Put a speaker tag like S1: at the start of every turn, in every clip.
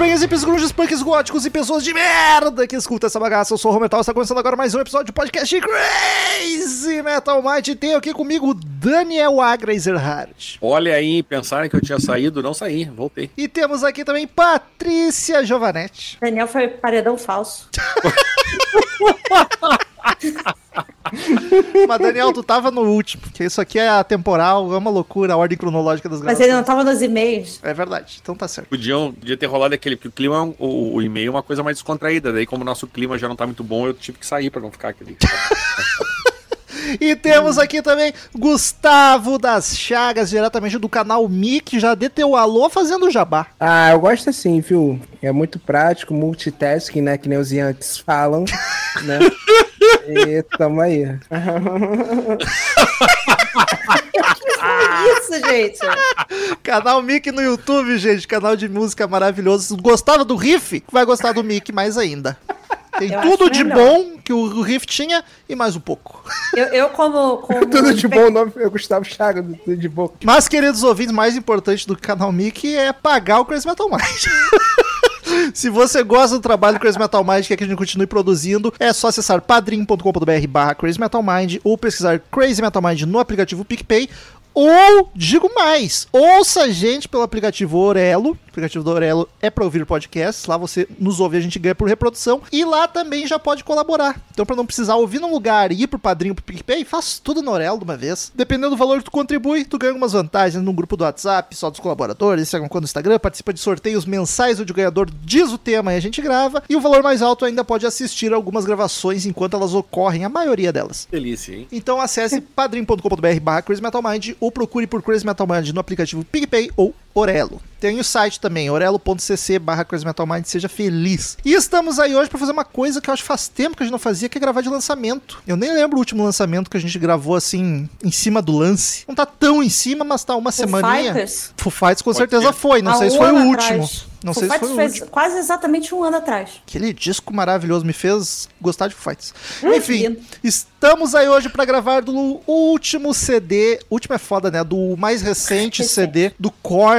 S1: E headbangers, hippies, grunges, punks, góticos e pessoas de merda que escutam essa bagaça. Eu sou o Rometal, está começando agora mais um episódio de podcast Crazy Metal. E tenho aqui comigo o Daniel Agra Ezerhardt.
S2: Olha aí, pensaram que eu tinha saído, não saí, voltei.
S1: E temos aqui também Patrícia Giovanetti.
S3: Daniel foi paredão falso.
S1: Mas, Daniel, tu tava no último, porque isso aqui é atemporal, é uma loucura, a ordem cronológica das
S3: Mas
S1: gravações.
S3: ele não tava nos e-mails.
S1: É verdade, então tá certo.
S2: Podiam, podia ter rolado aquele, porque o clima, o, o e-mail é uma coisa mais descontraída. Daí, como o nosso clima já não tá muito bom, eu tive que sair pra não ficar aquele.
S1: E temos aqui também Gustavo das Chagas, diretamente do canal Mic, já dê teu alô fazendo jabá.
S4: Ah, eu gosto assim, viu? É muito prático, multitasking, né? Que nem os Yankees falam, né? E tamo aí.
S3: Isso, gente.
S1: Canal Mic no YouTube, gente, canal de música maravilhoso. Gostava do riff? Vai gostar do Mic mais ainda. Tem
S3: Eu
S1: tudo de
S3: melhor.
S1: bom que o riff tinha e mais um pouco.
S3: Eu, eu como, como
S4: Tudo de bom, o nome é Gustavo Chaga, do tudo de bom.
S1: Mas, queridos ouvintes, mais importante do canal Mic é pagar o Crazy Metal Mind. Se você gosta do trabalho do Crazy Metal Mind, quer que a gente continue produzindo, é só acessar padrim.com.br barra Crazy Metal Mind ou pesquisar Crazy Metal Mind no aplicativo PicPay. Ou, digo mais, ouça a gente pelo aplicativo Orelo. O aplicativo do Orelo é para ouvir podcasts. Lá você nos ouve, a gente ganha por reprodução. E lá também já pode colaborar. Então, para não precisar ouvir num lugar e ir pro padrinho pro PicPay, faz tudo no Orelo de uma vez. Dependendo do valor que tu contribui, tu ganha algumas vantagens no grupo do WhatsApp, só dos colaboradores, segue conta no Instagram, participa de sorteios mensais onde o ganhador diz o tema e a gente grava. E o valor mais alto ainda pode assistir algumas gravações enquanto elas ocorrem, a maioria delas.
S2: Delícia, hein?
S1: Então acesse padrim.com.br barra Crazy Metal Mind ou procure por Crazy Metal Mind no aplicativo PicPay ou Orelo. Tem o site também, orelo.cc barra Mind, seja feliz. E estamos aí hoje para fazer uma coisa que eu acho que faz tempo que a gente não fazia, que é gravar de lançamento. Eu nem lembro o último lançamento que a gente gravou assim, em cima do lance. Não tá tão em cima, mas tá uma
S3: Foo
S1: semaninha.
S3: Fighters?
S1: Foo Fighters com
S2: Pode
S1: certeza
S2: ser.
S1: foi, não
S3: Há
S1: sei se foi o
S3: ano
S1: último.
S3: atrás.
S1: Não
S3: Foo
S1: sei se foi o último.
S3: quase exatamente um ano atrás.
S1: Aquele disco maravilhoso me fez gostar de Foo Fighters.
S3: Hum,
S1: Enfim,
S3: lindo.
S1: estamos aí hoje pra gravar do último CD, último é foda, né? Do mais recente
S3: Recente.
S1: CD do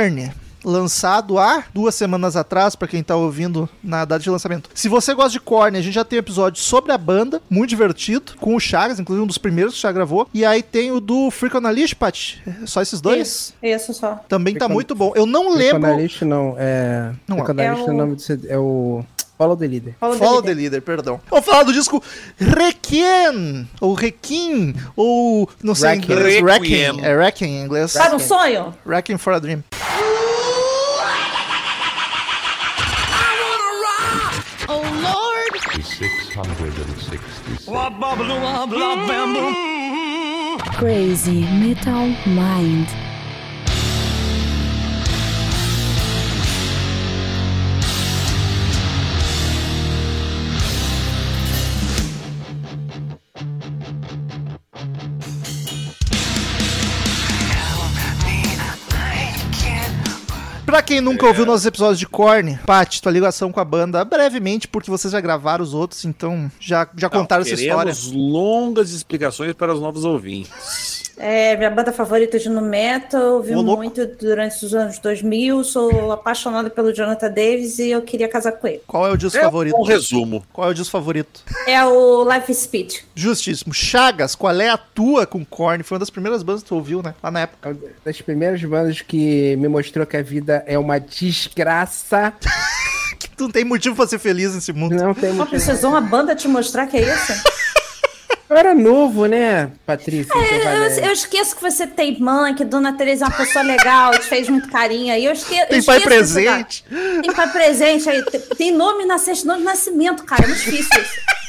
S1: Korn. Lançado há duas semanas atrás, pra quem tá ouvindo na data de lançamento. Se você gosta de Korn, a gente já tem um episódio sobre a banda, muito divertido, com o Chagas, inclusive um dos primeiros que o Chagas gravou. E aí tem o do Freak on a Leash, Pat. Só esses dois?
S3: Isso, isso só.
S1: Também tá
S4: Freak on-
S1: muito bom. Eu não lembro.
S4: Economist não, é...
S1: Não é.
S4: Economist
S3: É
S4: é
S3: o-
S4: o nome do CD, é o... Follow the Leader.
S3: Follow the
S1: Follow the
S3: leader.
S1: Leader, perdão. Vamos falar do disco Requiem, ou Requiem, ou não sei em
S4: Requiem.
S1: inglês. Requiem. É Requiem em inglês.
S3: Sabe um sonho?
S1: Requiem for a Dream.
S5: The 666.
S6: Crazy Metal Mind.
S1: Pra quem nunca ouviu nossos episódios de Korn, Pat, tua ligação com a banda, brevemente, porque vocês já gravaram os outros, então já, já contaram essa história.
S2: Longas explicações para os novos ouvintes.
S3: É minha banda favorita de no metal, ouvi
S1: Ô,
S3: muito durante os anos 2000, sou apaixonada pelo Jonathan Davis e eu queria casar com ele.
S1: Qual é o disco
S2: É
S1: favorito?
S2: um resumo.
S1: Qual é o disco favorito?
S3: É o Life Speed.
S1: Justíssimo. Chagas, qual é a tua com Korn? Foi uma das primeiras bandas que tu ouviu, né? Lá na época.
S4: É uma das primeiras bandas que me mostrou que a vida é uma desgraça.
S1: Que tu não tem motivo pra ser feliz nesse mundo.
S4: Não tem
S3: Não
S4: muito...
S3: precisou uma banda te mostrar que é isso?
S4: Eu era novo, né, Patrícia?
S3: Eu,
S4: Giovanelli?
S3: eu esqueço que você tem mãe, que Dona Teresa é uma pessoa legal, te fez muito carinho aí. Eu esque, eu
S1: Tem pai
S3: desse
S1: presente.
S3: Tem pai presente aí. Tem- Tem nome na certidão de nascimento, cara. É muito difícil isso.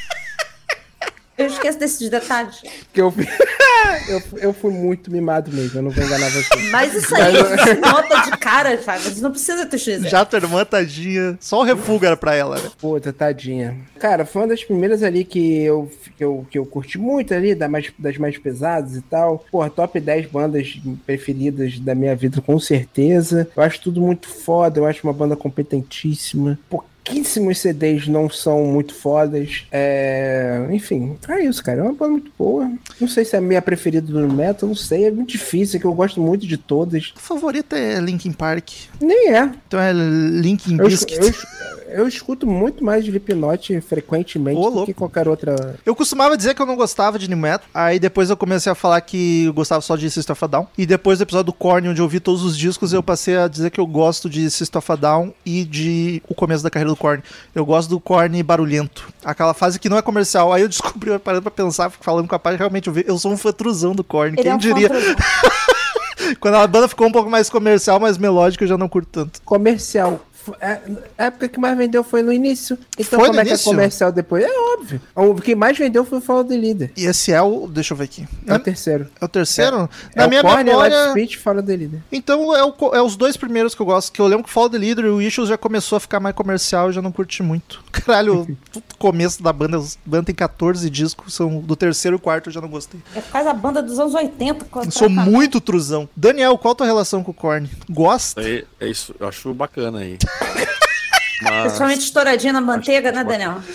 S3: Eu esqueço desses detalhes.
S4: Que eu, fui- eu, eu fui muito mimado mesmo, eu não vou enganar você.
S3: Mas isso aí se nota de cara, Fábio. Você não precisa te dizer.
S1: Já tua irmã, tadinha. Só o refúgio era pra ela, né?
S4: Puta, tadinha. Cara, foi uma das primeiras ali que eu, que eu, que eu curti muito ali, da mais, das mais pesadas e tal. Porra, top 10 bandas preferidas da minha vida, com certeza. Eu acho tudo muito foda, eu acho uma banda competentíssima. Pô, pouquíssimos CDs não são muito fodas. É, enfim, é isso, cara. É uma banda muito boa. Não sei se é a minha preferida do metal, não sei. É muito difícil, é que eu gosto muito de todas.
S1: A favorita é Linkin Park.
S4: Nem é.
S1: Então é Linkin
S4: Eu,
S1: Biscuit.
S4: eu es- eu escuto muito mais Slipknot frequentemente
S1: Ô,
S4: do
S1: louco.
S4: que qualquer outra.
S1: Eu costumava dizer que eu não gostava de New Metal, aí depois eu comecei a falar que eu gostava só de System of a Down, e depois do episódio do Korn, onde eu vi todos os discos, eu passei a dizer que eu gosto de System of a Down e de o começo da carreira do Korn. Eu gosto do Korn barulhento, aquela fase que não é comercial. Aí eu descobri, eu parando pra pensar, falando com a parte, realmente eu, vi, eu sou um fatruzão do Korn,
S3: Ele
S1: quem
S3: é um
S1: diria? Quando a banda ficou um pouco mais comercial, mais melódica, eu já não curto tanto.
S4: Comercial. É, A época que mais vendeu foi no início. Então,
S1: Foi
S4: como é que
S1: início?
S4: é comercial depois? É óbvio. O que mais vendeu foi o Follow the Leader.
S1: E esse é o, deixa eu ver aqui.
S4: É o terceiro.
S1: É o terceiro?
S4: É
S1: Na
S4: o
S1: minha
S4: Korn,
S1: memória...
S4: Light Speech, Follow the Leader.
S1: Então é, o é os dois primeiros que eu gosto, que eu lembro que Follow the Leader e o Issues já começou a ficar mais comercial e já não curti muito. Caralho, o começo da banda, a banda tem 14 discos, são do terceiro e quarto eu já não gostei.
S3: É quase a banda dos anos 80.
S1: Eu sou muito truzão. Daniel, qual a tua relação com o Korn? Gosta?
S2: É, é isso, eu acho bacana aí. Mas.
S3: Principalmente estouradinha na manteiga, né, Daniel?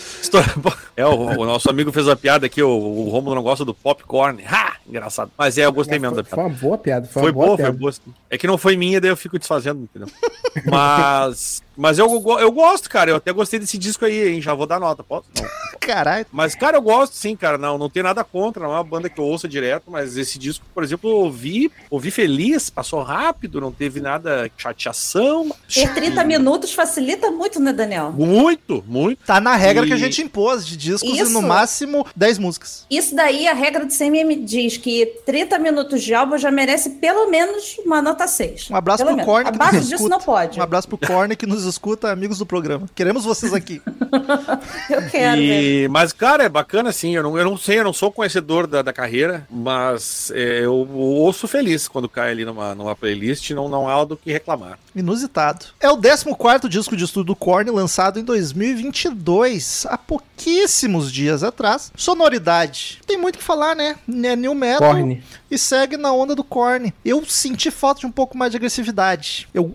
S2: É, o, o nosso amigo fez uma piada aqui, o, o Romulo não gosta do popcorn. Ha! Engraçado. Mas é, eu gostei mesmo da
S4: Foi,
S2: piada.
S4: foi uma boa piada. Foi,
S2: Foi
S4: uma boa,
S2: boa, foi
S4: piada.
S2: boa. sim. É que não foi minha, daí eu fico desfazendo, entendeu? Mas. Mas eu, eu gosto, cara. Eu até gostei desse disco aí, hein? Já vou dar nota, posso? Não.
S1: Caralho.
S2: Mas, cara, eu gosto sim, cara. Não, não tem nada contra, não é uma banda que eu ouça direto, mas esse disco, por exemplo, eu ouvi, ouvi feliz, passou rápido, não teve nada chateação.
S3: Ter 30 minutos facilita muito, né, Daniel?
S2: Muito, muito.
S1: Tá na regra
S2: E-
S1: que a gente impôs de discos e
S3: Isso.
S1: no máximo 10 músicas.
S3: Isso daí, a regra do CMM diz que 30 minutos de álbum já merece pelo menos uma nota 6.
S1: Um abraço
S3: pelo
S1: pro. Korn
S3: Abaixo disso não pode.
S1: Um abraço pro Korn que nos escuta, amigos do programa. Queremos vocês aqui.
S3: Eu quero.
S2: E, mas, cara, é bacana sim. Eu não, eu não sei, eu não sou conhecedor da, da carreira, mas é, eu ouço feliz quando cai ali numa, numa playlist. Não, não há do que reclamar.
S1: Inusitado. É o 14 disco de estudo do Korn, lançado em 2022, há pouquíssimos dias atrás. Sonoridade. Tem muito o que falar, né? É new metal
S4: Korn.
S1: e segue na onda do Korn. Eu senti falta de um pouco mais de agressividade. Eu,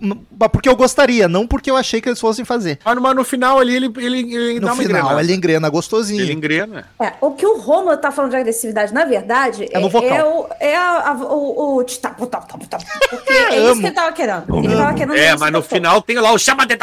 S1: porque eu gostaria, não porque eu achei que eles fossem fazer.
S2: Mas, mas no final ali ele, ele, ele
S1: No
S2: dá uma
S1: final,
S2: engrenada.
S1: ele engrena gostosinho.
S2: Ele engrena.
S3: É, o que o Romulo tá falando de agressividade, na verdade,
S1: É no vocal.
S3: é o, é a, a- o, o tita- o tap- tap- tap, porque é isso que ele tava querendo. Ele tava querendo
S2: É, mas no final tem lá o chama de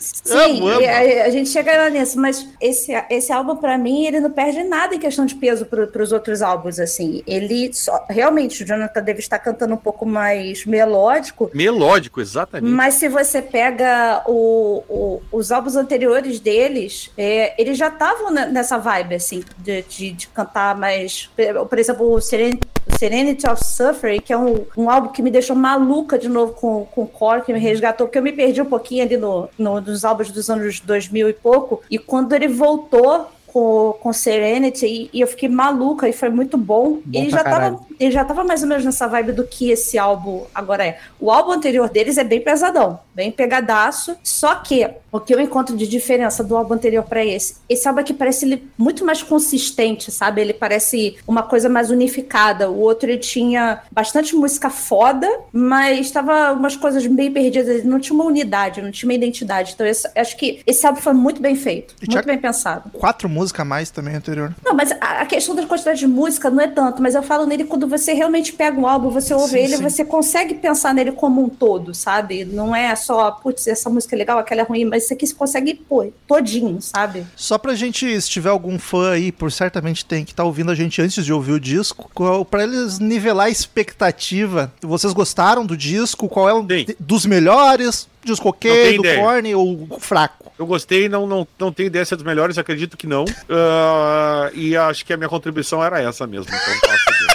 S3: Sim,
S1: Amo, amo.
S3: e a, a gente chega lá nisso, mas esse, esse álbum, pra mim, ele não perde nada em questão de peso pro, pros outros álbuns, assim. Ele só, realmente, o Jonathan deve estar cantando um pouco mais melódico,
S2: Melódico, exatamente.
S3: mas se você pega o- o- os álbuns anteriores deles, é, eles já estavam ne- nessa vibe, assim, de, de, de cantar mais. Por exemplo, o Seren- Serenity of Suffering, que é um, um álbum que me deixou maluca de novo com, com o core, que me resgatou, porque eu me perdi um pouquinho ali no, no- nos álbuns dos anos 2000 e pouco, e quando ele voltou. Com, com Serenity e, eu fiquei maluca e foi muito bom.
S4: Bom
S3: ele já tava ele já tava mais ou menos nessa vibe do que esse álbum agora é. O álbum anterior deles é bem pesadão, bem pegadaço. Só que o que eu encontro de diferença do álbum anterior pra esse, esse álbum aqui parece ele muito mais consistente, sabe? Ele parece uma coisa mais unificada. O outro ele tinha bastante música foda, mas tava umas coisas meio perdidas. Ele não tinha uma unidade, não tinha uma identidade. Então esse- acho que esse álbum foi muito bem feito,
S1: E
S3: muito bem pensado.
S1: Quatro músicas a mais também anterior.
S3: Não, mas a, a questão da quantidade de música não é tanto, mas eu falo nele quando você realmente pega um álbum, você ouve
S1: Sim,
S3: ele,
S1: sim.
S3: você consegue pensar nele como um todo, sabe? Não é só, putz, essa música é legal, aquela é ruim, mas aqui você consegue pôr todinho, sabe?
S1: Só pra gente, se tiver algum fã aí, por certamente tem, que tá ouvindo a gente antes de ouvir o disco, qual- pra eles nivelar a expectativa, vocês gostaram do disco? Qual é
S2: Sim.
S1: de- dos melhores? Disco ok, do. Korn ou fraco?
S2: Eu gostei, não, não, não tenho ideia se é dos melhores, acredito que não. Ah, e acho que a minha contribuição era essa mesmo. Então.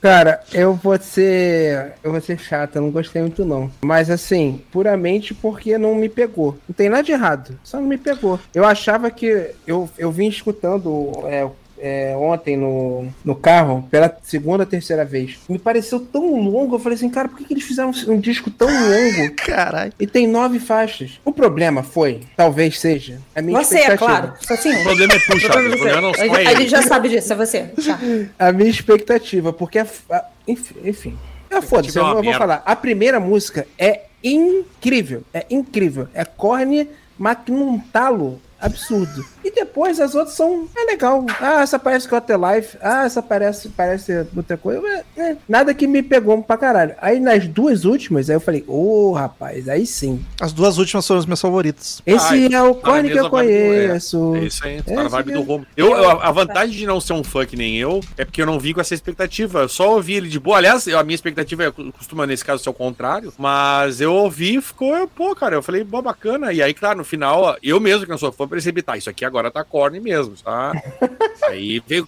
S4: Cara, eu vou ser. Eu vou ser chata, não gostei muito não. Mas assim, puramente porque não me pegou. Não tem nada de errado, só não me pegou. Eu achava que. Eu, eu vim escutando é, é, ontem no, no carro, pela segunda ou terceira vez. Me pareceu tão longo, eu falei assim, cara, por que, que eles fizeram um, um disco tão longo?
S1: Caralho.
S4: E tem nove faixas. O problema foi, talvez seja, a minha
S3: Você, é claro. Só assim.
S2: O problema é tu, Chaves. O problema não
S3: A gente-
S2: é
S3: a gente
S2: ele.
S3: já sabe disso, é você. Tá.
S4: a minha expectativa, porque a, a- enfim, enfim. Ah, foda-se,
S2: é
S4: eu, vou- eu vou
S2: merda.
S4: falar. A primeira música é incrível. É incrível. É corne, mas que num talo absurdo. E depois as outras são. É legal. Ah, essa parece Got the Life. Ah, essa parece, parece outra coisa. É, é, nada que me pegou pra caralho. Aí nas duas últimas, aí eu falei, ô oh, rapaz, aí sim.
S1: As duas últimas foram as minhas favoritas.
S4: Esse
S2: Ai,
S4: é o
S2: na
S4: corne que eu
S2: vibe do- é,
S4: conheço.
S2: É isso aí, tá
S4: É,
S2: na vibe do Romo. Eu, eu- a vantagem de não ser um fã que nem eu é porque eu não vim com essa expectativa. Eu só ouvi ele de boa. Aliás, eu- a minha expectativa é, costuma nesse caso ser o contrário. Mas eu ouvi e ficou, pô, cara, eu falei, pô, bacana. E aí, claro, no final, eu mesmo que não sou fã, percebi, tá, isso aqui agora tá corne mesmo, tá? aí veio.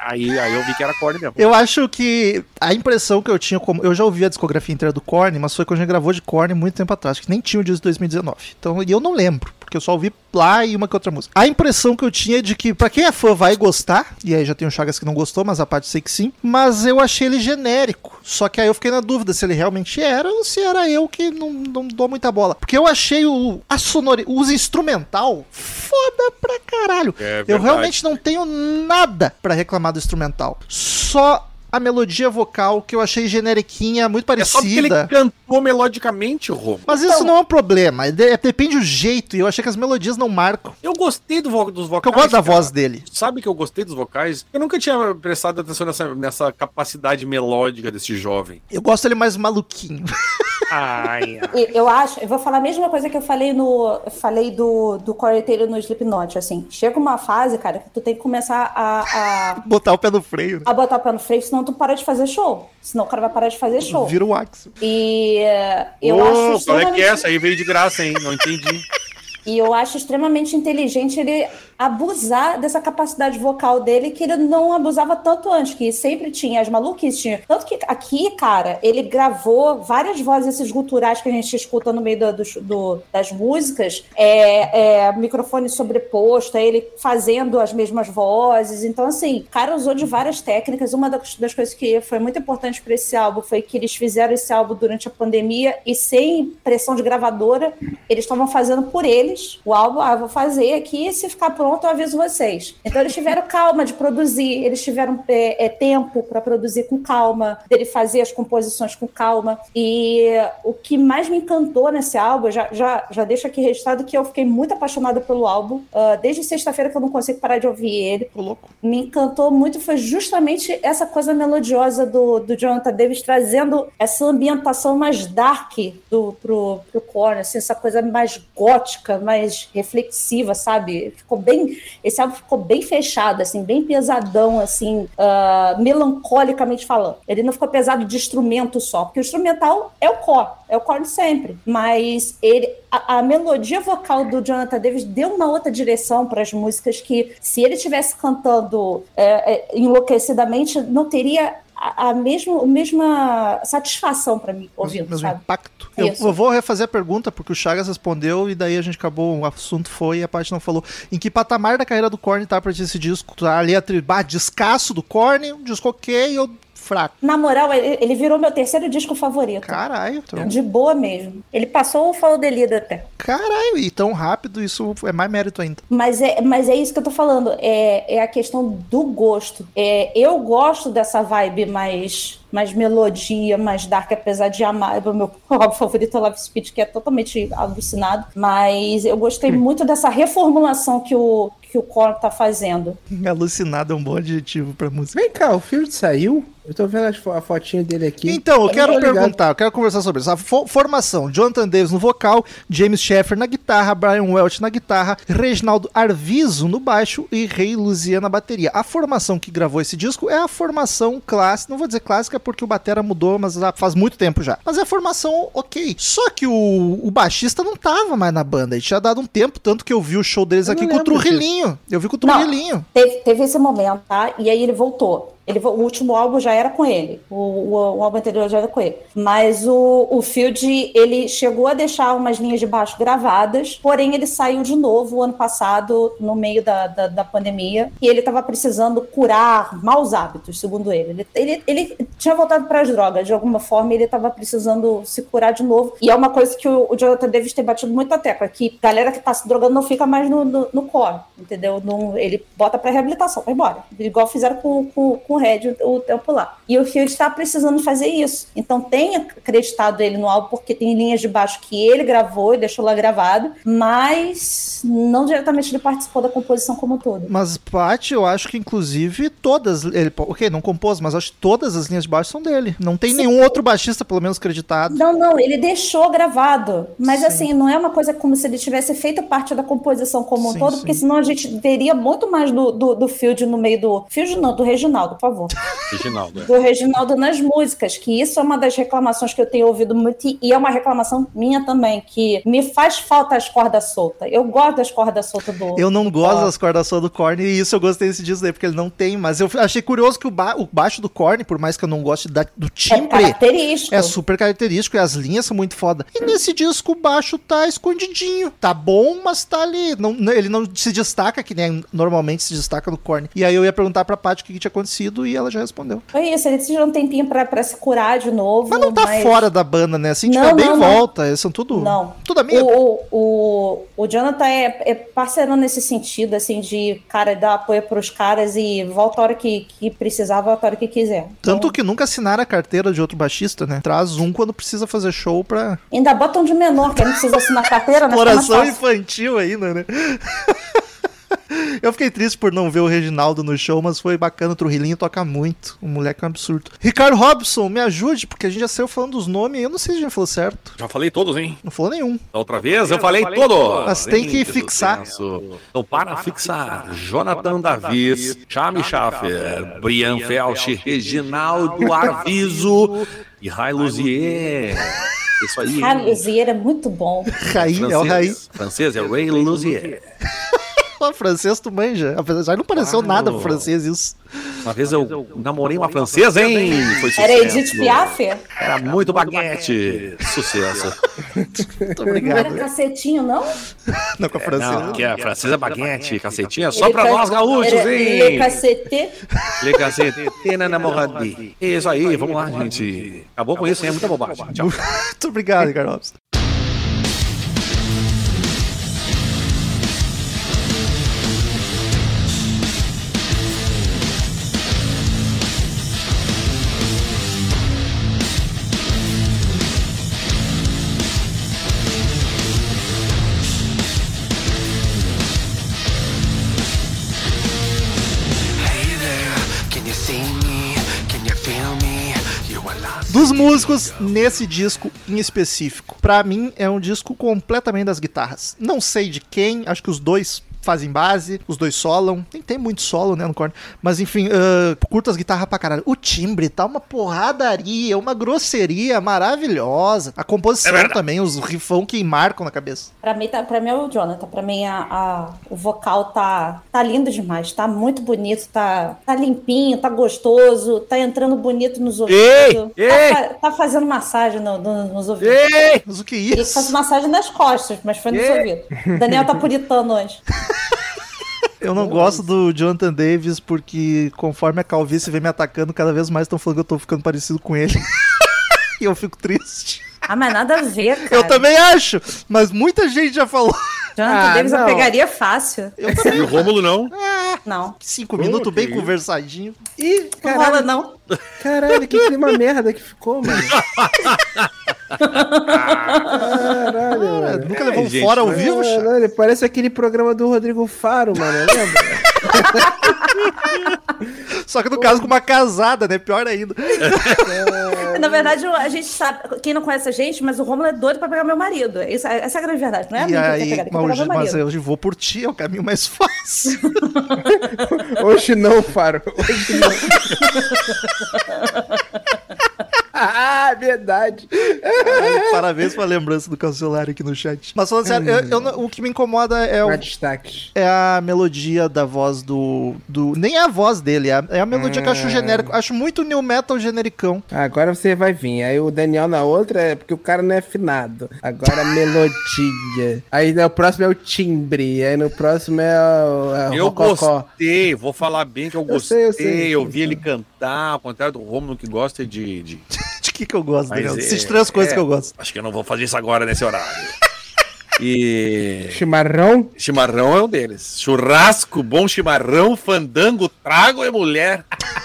S2: Aí, aí eu vi que era corne mesmo.
S1: Eu acho que a impressão que eu tinha, como eu já ouvi a discografia inteira do Korn, mas foi quando a gente gravou de Korn muito tempo atrás, que nem tinha o disco de 2019. Então, e eu não lembro, porque eu só ouvi lá e uma que outra música. A impressão que eu tinha é de que, pra quem é fã, vai gostar, e aí já tem o Chagas que não gostou, mas a parte sei que sim, mas eu achei ele genérico. Só que aí eu fiquei na dúvida se ele realmente era ou se era eu que não, não dou muita bola. Porque eu achei o, a sonori, o uso instrumental foda pra caralho.
S2: É
S1: eu realmente não tenho nada pra reclamar do instrumental. Só a melodia vocal que eu achei generiquinha, muito
S2: É só porque ele
S1: parecida.
S2: cantou melodicamente, Romo.
S1: Mas isso não é um problema, de- depende do jeito, e eu achei que as melodias não marcam.
S2: Eu gostei do vo dos vocais.
S1: Porque eu gosto da
S2: cara.
S1: voz dele.
S2: Sabe que eu gostei dos vocais? Eu nunca tinha prestado atenção nessa, nessa capacidade melódica desse jovem.
S1: Eu gosto dele mais maluquinho.
S2: Ai,
S3: E Eu acho, eu vou falar a mesma coisa que eu falei no. eu Falei do, do Taylor no Slipknot, assim. Chega uma fase, cara, que tu tem que começar a, a,
S1: Botar o pé no freio.
S3: a botar o pé no freio, senão tu para de fazer show. Senão o cara vai parar de fazer show.
S1: Vira o Axel.
S3: E eu acho
S2: qual é que
S3: extremamente-
S2: é essa aí? Veio de graça, hein? Não entendi.
S3: E eu acho extremamente inteligente ele abusar dessa capacidade vocal dele, que ele não abusava tanto antes, que sempre tinha as maluquices. Tinha. Tanto que aqui, cara, ele gravou várias vozes esses guturais que a gente escuta no meio do- do- das músicas, é, é, microfone sobreposto, é ele fazendo as mesmas vozes. Então, assim, o cara usou de várias técnicas. Uma das, das coisas que foi muito importante para esse álbum foi que eles fizeram esse álbum durante a pandemia e sem pressão de gravadora, eles estavam fazendo por eles o álbum. Ah, vou fazer aqui, se ficar pronto, eu aviso vocês. Então, eles tiveram calma de produzir, eles tiveram é, é, tempo para produzir com calma, dele fazer as composições com calma. E o que mais me encantou nesse álbum, já, já, já deixo aqui registrado que eu fiquei muito apaixonada pelo álbum. Ah, desde sexta-feira que eu não consigo parar de ouvir ele me encantou muito foi justamente essa coisa melodiosa do, do Jonathan Davis trazendo essa ambientação mais dark do, pro, pro Korn, assim, essa coisa mais gótica, mais reflexiva, sabe? Ficou bem, esse álbum ficou bem fechado, assim, bem pesadão, assim, ah, melancolicamente falando. Ele não ficou pesado de instrumento só, porque o instrumental é o Korn, é o Korn sempre, mas ele a, a melodia vocal do Jonathan Davis deu uma outra direção para as músicas que, se ele tivesse cantando é, é, enlouquecidamente, não teria a, a, mesma, a mesma satisfação para mim ouvindo,
S1: mesmo
S3: sabe?
S1: impacto. Eu,
S3: Isso.
S1: eu vou refazer a pergunta, porque o Chagas respondeu e daí a gente acabou, o assunto foi e a parte não falou. Em que patamar da carreira do Korn tá pra ti esse disco? Tá ali atribuir descasso do Korn, um disco ok ou fraco?
S3: Na moral, ele, ele virou meu terceiro disco favorito.
S1: Caralho, então,
S3: De boa mesmo. Ele passou o Follow the Leader até.
S1: caralho, e tão rápido, isso é mais mérito ainda.
S3: Mas é, mas é isso que eu tô falando. É, é a questão do gosto. É, eu gosto dessa vibe mais, mais melodia, mais dark, apesar de amar. O meu álbum favorito é Love Speed, que é totalmente alucinado. Mas eu gostei muito dessa reformulação que o, que o Korn tá fazendo.
S1: Alucinado é um bom adjetivo pra música.
S4: Vem cá, o Field saiu? Eu tô vendo a fotinha dele aqui.
S1: Então, eu
S4: não
S1: quero
S4: tô ligado.
S1: perguntar, eu quero conversar sobre isso. A fo- formação: Jonathan Davis no vocal, James Sheffer na guitarra, Brian Welch na guitarra, Reginaldo Arvizo no baixo e Rei Luzia na bateria. A formação que gravou esse disco é a formação clássica, não vou dizer clássica porque o batera mudou, mas já faz muito tempo já. Mas é a formação ok. Só que o, o baixista não tava mais na banda, ele tinha dado um tempo, tanto que eu vi o show deles
S4: Eu
S1: aqui com o. Trujillinho. Eu vi com o. Trujillinho.
S3: Teve, teve esse momento, tá? E aí ele voltou. Ele, o último álbum já era com ele. O, o- o álbum anterior já era com ele. Mas o, o Field, ele chegou a deixar umas linhas de baixo gravadas, porém ele saiu de novo ano passado, no meio da, da, da pandemia, e ele estava precisando curar maus hábitos, segundo ele. Ele, ele, ele tinha voltado para as drogas, de alguma forma, ele estava precisando se curar de novo. E é uma coisa que o, o Jonathan Davis tem batido muito na tecla, que galera que tá se drogando não fica mais no, no, no core, entendeu? Não, ele bota pra reabilitação, vai embora. Igual fizeram com, com com o Red o, o tempo lá. E o Field está precisando fazer isso. Então tem acreditado ele no álbum porque tem linhas de baixo que ele gravou e deixou lá gravado, mas não diretamente ele participou da composição como um todo.
S1: Mas, Paty, eu acho que inclusive todas. Ele, ok, não compôs, mas acho que todas as linhas de baixo são dele. Não tem
S3: Sim.
S1: nenhum outro baixista, pelo menos, acreditado.
S3: Não, não, ele deixou gravado. Mas
S1: Sim.
S3: assim, não é uma coisa como se ele tivesse feito parte da composição como um
S1: Sim,
S3: todo,
S1: sim.
S3: porque senão a gente veria muito mais do, do, do Field no meio do. Field não, do Reginaldo, favor.
S2: Reginaldo. é.
S3: do Reginaldo nas músicas, que isso é uma das reclamações que eu tenho ouvido muito e é uma reclamação minha também, que me faz falta as cordas soltas. Eu gosto das cordas soltas do.
S1: Eu não gosto das cordas só do Korn e isso eu gostei desse disco daí, porque ele não tem, mas eu achei curioso que o, ba- o baixo do Korn, por mais que eu não goste da- do
S3: É
S1: timbre,
S3: característico.
S1: é super característico e as linhas são muito foda. E nesse disco o baixo tá escondidinho. Tá bom, mas tá ali. Não, não- ele não se destaca, que nem normalmente se destaca no Korn. E aí eu ia perguntar pra Paty o que, que tinha acontecido e ela já respondeu.
S3: Foi isso, ele precisa de um tempinho pra, pra se curar de novo.
S1: Mas não tá fora da banda, né? Assim,
S3: Não,
S1: tiver bem
S3: não, não.
S1: volta. Eles são tudo.
S3: Não.
S1: Tudo amigo.
S3: O, o, o Jonathan é, é parceirão nesse sentido, assim, de cara dar apoio pros caras e volta a hora que, que precisar, volta a hora que quiser.
S1: Tanto
S3: Então,
S1: que nunca assinaram a carteira de outro baixista, né? Traz um quando precisa fazer show pra.
S3: Ainda botam de menor, que não precisa assinar carteira, né? Fácil.
S1: infantil ainda, né? Eu fiquei triste por não ver o Reginaldo no show, mas foi bacana. O Trujillinho toca muito. O moleque é um absurdo. Ricardo Robson, me ajude, porque a gente já saiu falando dos nomes. Eu não sei se a gente falou certo.
S2: Já falei todos, hein?
S1: Não falou nenhum.
S2: Da outra vez eu falei todos.
S1: Mas tem que fixar.
S2: Então, para fixar, Jonathan Davis, Chami Schaffer, Brian Felch, Reginaldo Arviso e Rai Luzier. Isso aí.
S3: Ah, Luzieira é muito bom.
S1: Raí, é o Raí.
S2: Francês é Ray Luzier.
S1: O francês tu manja. Apesar de não pareceu
S2: Claro.
S1: nada pro francês isso.
S2: Uma vez eu namorei uma francesa, hein? Foi
S3: Era
S2: sucesso.
S3: Edith Piaf?
S2: Era muito baguete. Sucesso.
S1: Muito
S3: Não era
S1: obrigado.
S3: cacetinho, não?
S1: Não, com a francesa.
S2: Não, que a francesa baguete, cacetinha, só pra nós gaúchos,
S3: era Le
S2: hein?
S3: Cacete.
S2: Le cacete na namoradi. Isso aí, vamos lá, gente. Acabou com isso, hein? É muita bobagem. Tchau.
S1: Muito obrigado, Ricardo músicos nesse disco em específico. Pra mim é um disco completamente das guitarras. Não sei de quem, acho que os dois fazem base, os dois solam. Nem tem muito solo, né, no corne. Mas enfim, ah, curto as guitarras pra caralho. O timbre tá uma porradaria, uma grosseria maravilhosa. A composição também, os rifão que marcam na cabeça.
S3: Pra mim, tá, pra mim é o Jonathan. Pra mim, a, a- o vocal tá, tá lindo demais. Tá muito bonito, tá, tá limpinho, tá gostoso, tá entrando bonito nos ouvidos.
S2: Ei,
S3: tá,
S2: ei!
S3: fa- tá fazendo massagem no- no- nos ouvidos.
S2: Ei!
S1: Mas o que é
S3: Ele
S1: isso?
S3: faz massagem nas costas, mas foi nos
S2: Ei!
S3: ouvidos. Daniel tá puritano hoje.
S1: Eu não gosto do Jonathan Davis porque conforme a calvície vem me atacando, cada vez mais estão falando que eu tô ficando parecido com ele. e eu fico triste.
S3: Ah, mas nada a ver, cara.
S1: Eu também acho, mas muita gente já falou.
S3: Jonathan
S4: Ah,
S3: Davis eu
S4: não.
S3: pegaria fácil.
S1: Eu também.
S2: E o Rômulo não?
S3: Não.
S1: Cinco minutos bem
S2: que
S1: conversadinho.
S4: Ih,
S3: Não rola, não.
S4: caralho, que clima merda que ficou, mano. Caralho,
S1: Cara,
S4: mano.
S1: nunca levou um
S2: gente,
S1: fora ao vivo?
S4: Caralho, parece aquele programa do Rodrigo Faro, mano, lembra?
S1: Só que no caso com uma casada, né? Pior ainda.
S3: Na verdade, a gente sabe, quem não conhece a gente, mas o Romulo é doido pra pegar meu marido. Isso- essa é a grande verdade, não é
S1: e aí,
S3: pegar,
S1: mas,
S3: meu
S1: mas eu vou por ti, é o caminho mais fácil.
S4: Hoje não, Faro. Hoje não. Ah, verdade.
S1: Ai, Parabéns pela lembrança do cancelário aqui no chat. Mas falando sério, eu- eu o que me incomoda é o,
S4: Pra destaques.
S1: é a melodia da voz do. do nem é a voz dele, é a, é a melodia que eu acho
S4: Ah.
S1: genérico. Acho muito new metal genericão.
S4: Agora você vai vir. Aí o Daniel na outra é porque o cara não é afinado. Agora a melodia. Aí no próximo é o timbre. Aí no próximo é o, é o
S2: Eu
S4: rococó.
S2: gostei, vou falar bem que eu
S4: Eu
S2: gostei.
S4: sei,
S2: Eu,
S4: sei, eu
S2: vi ele cantar, ao contrário do Romulo que gosta de. de-
S1: De que que eu gosto,
S2: Mas
S1: Daniel?
S2: é-
S1: Essas três coisas
S2: é.
S1: que eu gosto.
S2: Acho que eu não vou fazer isso agora nesse horário. E
S4: Chimarrão?
S2: chimarrão é um deles. Churrasco, bom chimarrão, fandango, trago é mulher.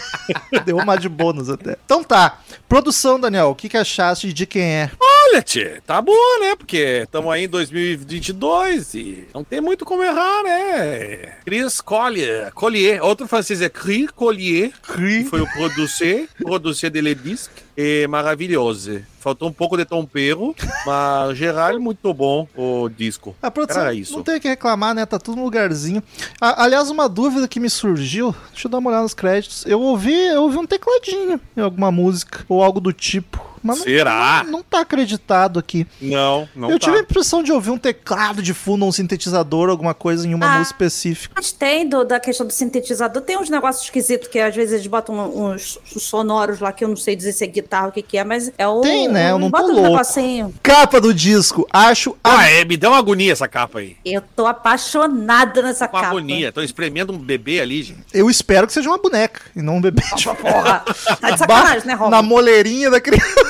S1: Deu uma de bônus até. Então tá. Produção, Daniel, o que, que achaste de quem é?
S2: Olha, tchê, tá boa, né? Porque estamos aí em 2022 e não tem muito como errar, né? Chris Collier, Collier. outro francês é Chris Collier, que foi o producer, producer de Le Disque, é maravilhoso. Faltou um pouco de tempero, mas geral muito bom o disco.
S1: A produção
S2: Era isso.
S1: não tem o que reclamar, né? Tá tudo no lugarzinho. A- aliás, uma dúvida que me surgiu, deixa eu dar uma olhada nos créditos. Eu ouvi, eu ouvi um tecladinho em alguma música, ou algo do tipo. Mas não-
S2: Será?
S1: Não, não tá acreditado aqui.
S2: Não, não
S1: eu
S2: tá.
S1: tive a impressão de ouvir um teclado de fundo, um sintetizador, alguma coisa em uma
S3: Ah.
S1: música específica.
S3: Mas tem do- da questão do sintetizador, tem uns negócios esquisitos que às vezes eles botam uns sonoros lá que eu não sei dizer se é guitarra ou o que, que é, mas é o.
S1: Tem, né? Eu não tô
S3: bota
S1: louco.
S3: um negocinho.
S1: Capa do disco, acho.
S2: Ah, é, me deu uma agonia essa capa aí.
S3: Eu tô apaixonada nessa
S2: Com
S3: capa.
S2: agonia. Tô espremendo um bebê ali, gente.
S1: Eu espero que seja uma boneca e não um bebê. de
S3: Porra, tá de sacanagem, né, Rob?
S1: Na moleirinha da criança.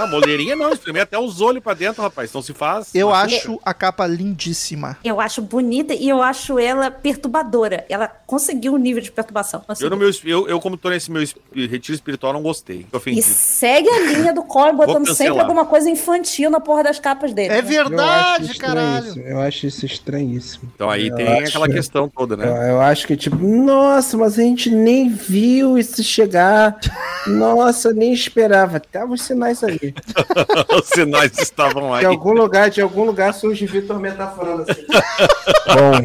S2: A moleirinha não, espremer até os olhos pra dentro, rapaz. Então se faz.
S1: Eu acho a capa lindíssima.
S3: Eu acho bonita e eu acho ela perturbadora. Ela conseguiu um nível de perturbação.
S2: Eu, no meu, eu, eu, como tô nesse meu retiro espiritual, não gostei.
S3: E segue a linha do Corey botando sempre alguma coisa infantil na porra das capas dele.
S1: É
S3: né?
S4: Eu
S1: verdade, caralho.
S4: isso. Eu acho isso estranhíssimo.
S2: Então aí
S4: Eu
S2: tem
S4: acho-
S2: aquela questão toda,
S4: Eu,
S2: né?
S4: eu acho que, tipo, nossa, mas a gente nem viu isso chegar. Nossa, nem esperava. Tava os sinais ali.
S2: Os sinais estavam aí.
S4: De algum lugar, de algum lugar surge Vitor metaforando assim. Bom.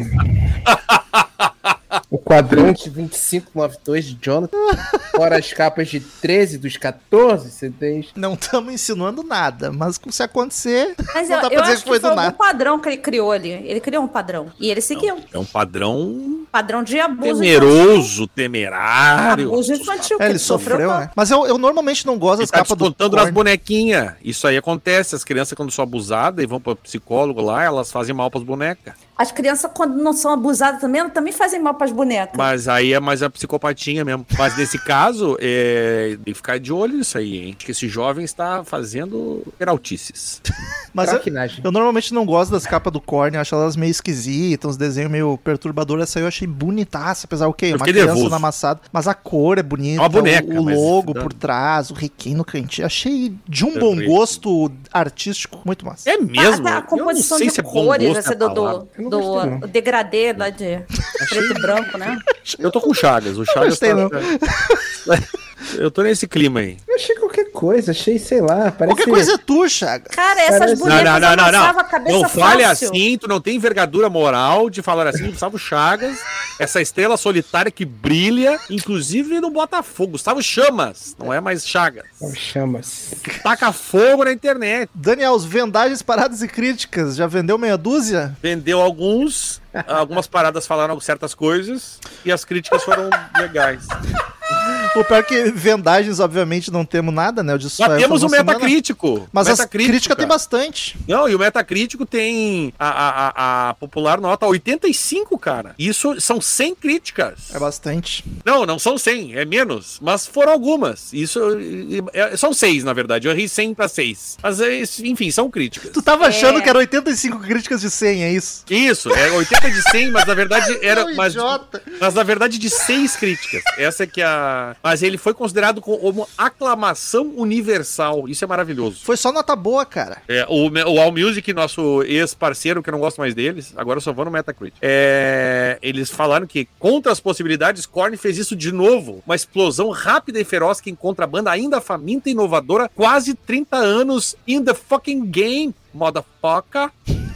S4: O quadrante 2592 de Jonathan. Fora as capas de 13 dos 14 CDs.
S1: Não estamos insinuando nada, mas se acontecer,
S3: Mas
S1: não
S3: eu,
S1: dá
S3: eu
S1: pra dizer
S3: acho
S1: que
S3: que
S1: foi
S3: foi
S1: do nada.
S3: padrão que ele criou ali. Ele criou um padrão. E ele seguiu.
S2: É um padrão
S3: Padrão de abuso
S2: temeroso,
S3: infantil.
S2: temerário.
S3: Abuso infantil. que
S1: É, ele sofreu, né? Mas eu, eu normalmente não gosto
S2: Ele
S1: das
S2: tá
S1: capas do
S2: descontando nas
S1: Korn.
S2: bonequinhas. Isso aí acontece. As crianças, quando são abusadas e vão pro psicólogo lá, elas fazem mal pras bonecas.
S3: As crianças, quando não são abusadas também, elas também fazem mal pras bonecas.
S2: Mas aí é mais a psicopatinha mesmo. Mas nesse caso, é... tem que ficar de olho nisso aí, hein? Que esse jovem está fazendo peraltices.
S1: Mas eu, eu normalmente não gosto das capas do Korn, acho elas meio esquisitas, uns desenhos meio perturbadores. Essa aí eu achei bonitaça, apesar o quê?
S2: Eu
S1: Uma criança
S2: nervoso.
S1: na amassada. Mas a cor é bonita,
S2: É uma boneca,
S1: o, o
S2: mas-
S1: logo por trás, o requiem no cantinho. Achei de um bom gosto artístico muito massa.
S2: É mesmo?
S3: A, a
S2: Eu não
S3: composição
S2: sei
S3: de
S2: se é bom
S3: cores,
S2: gosto
S3: essa
S2: a
S3: do,
S2: palavra.
S3: do,
S4: Eu não
S3: do
S4: gostei, não.
S3: degradê lá de preto e branco, né?
S2: Eu tô com o Chagas. O Chagas
S1: gostei,
S2: tá...
S1: não.
S2: Eu tô nesse clima aí.
S4: Eu achei qualquer coisa, achei, sei lá, parece.
S1: Qualquer coisa é tu, Chaga.
S3: Cara, essas
S4: Parece-
S3: bonecas
S2: Não, não, não, não,
S3: amassavam a cabeça
S2: Não fale
S3: fácil.
S2: assim, tu não tem envergadura moral de falar assim, Gustavo Chagas, essa estrela solitária que brilha, inclusive no Botafogo. Gustavo Chamas, não é mais Chagas.
S4: Não chama-se.
S2: Taca fogo na internet.
S1: Daniel, os vendagens, paradas e críticas, já vendeu meia dúzia?
S2: Vendeu alguns, algumas paradas falaram certas coisas e as críticas foram legais.
S1: O pior é que vendagens, obviamente, não temos nada, né? Eu disse
S2: temos o. Metacrítico.
S1: Mas as
S2: Metacritic,
S1: críticas tem bastante.
S2: Não, e o Metacrítico tem a, a, a, a popular nota 85, cara. Isso são 100 críticas.
S1: É bastante.
S2: Não, não são 100, é menos. Mas foram algumas. Isso é- são 6, na verdade. Eu errei 100 pra 6. Mas, é enfim, são críticas.
S1: Tu tava
S3: É.
S1: achando que era 85 críticas de 100, é isso?
S2: Isso, é 80 de 100, mas na verdade era.
S1: Seu
S2: Mas,
S1: idiota.
S2: mas na verdade de 6 críticas. Essa é que é a. Mas ele foi considerado como aclamação universal. Isso é maravilhoso.
S1: Foi só nota boa, cara.
S2: É, o, o AllMusic, nosso ex-parceiro, que eu não gosto mais deles, agora eu só vou no Metacritic. É, eles falaram que, contra as possibilidades, Korn fez isso de novo. Uma explosão rápida e feroz que encontra a banda ainda faminta e inovadora, quase 30 anos in the fucking game, motherfucker.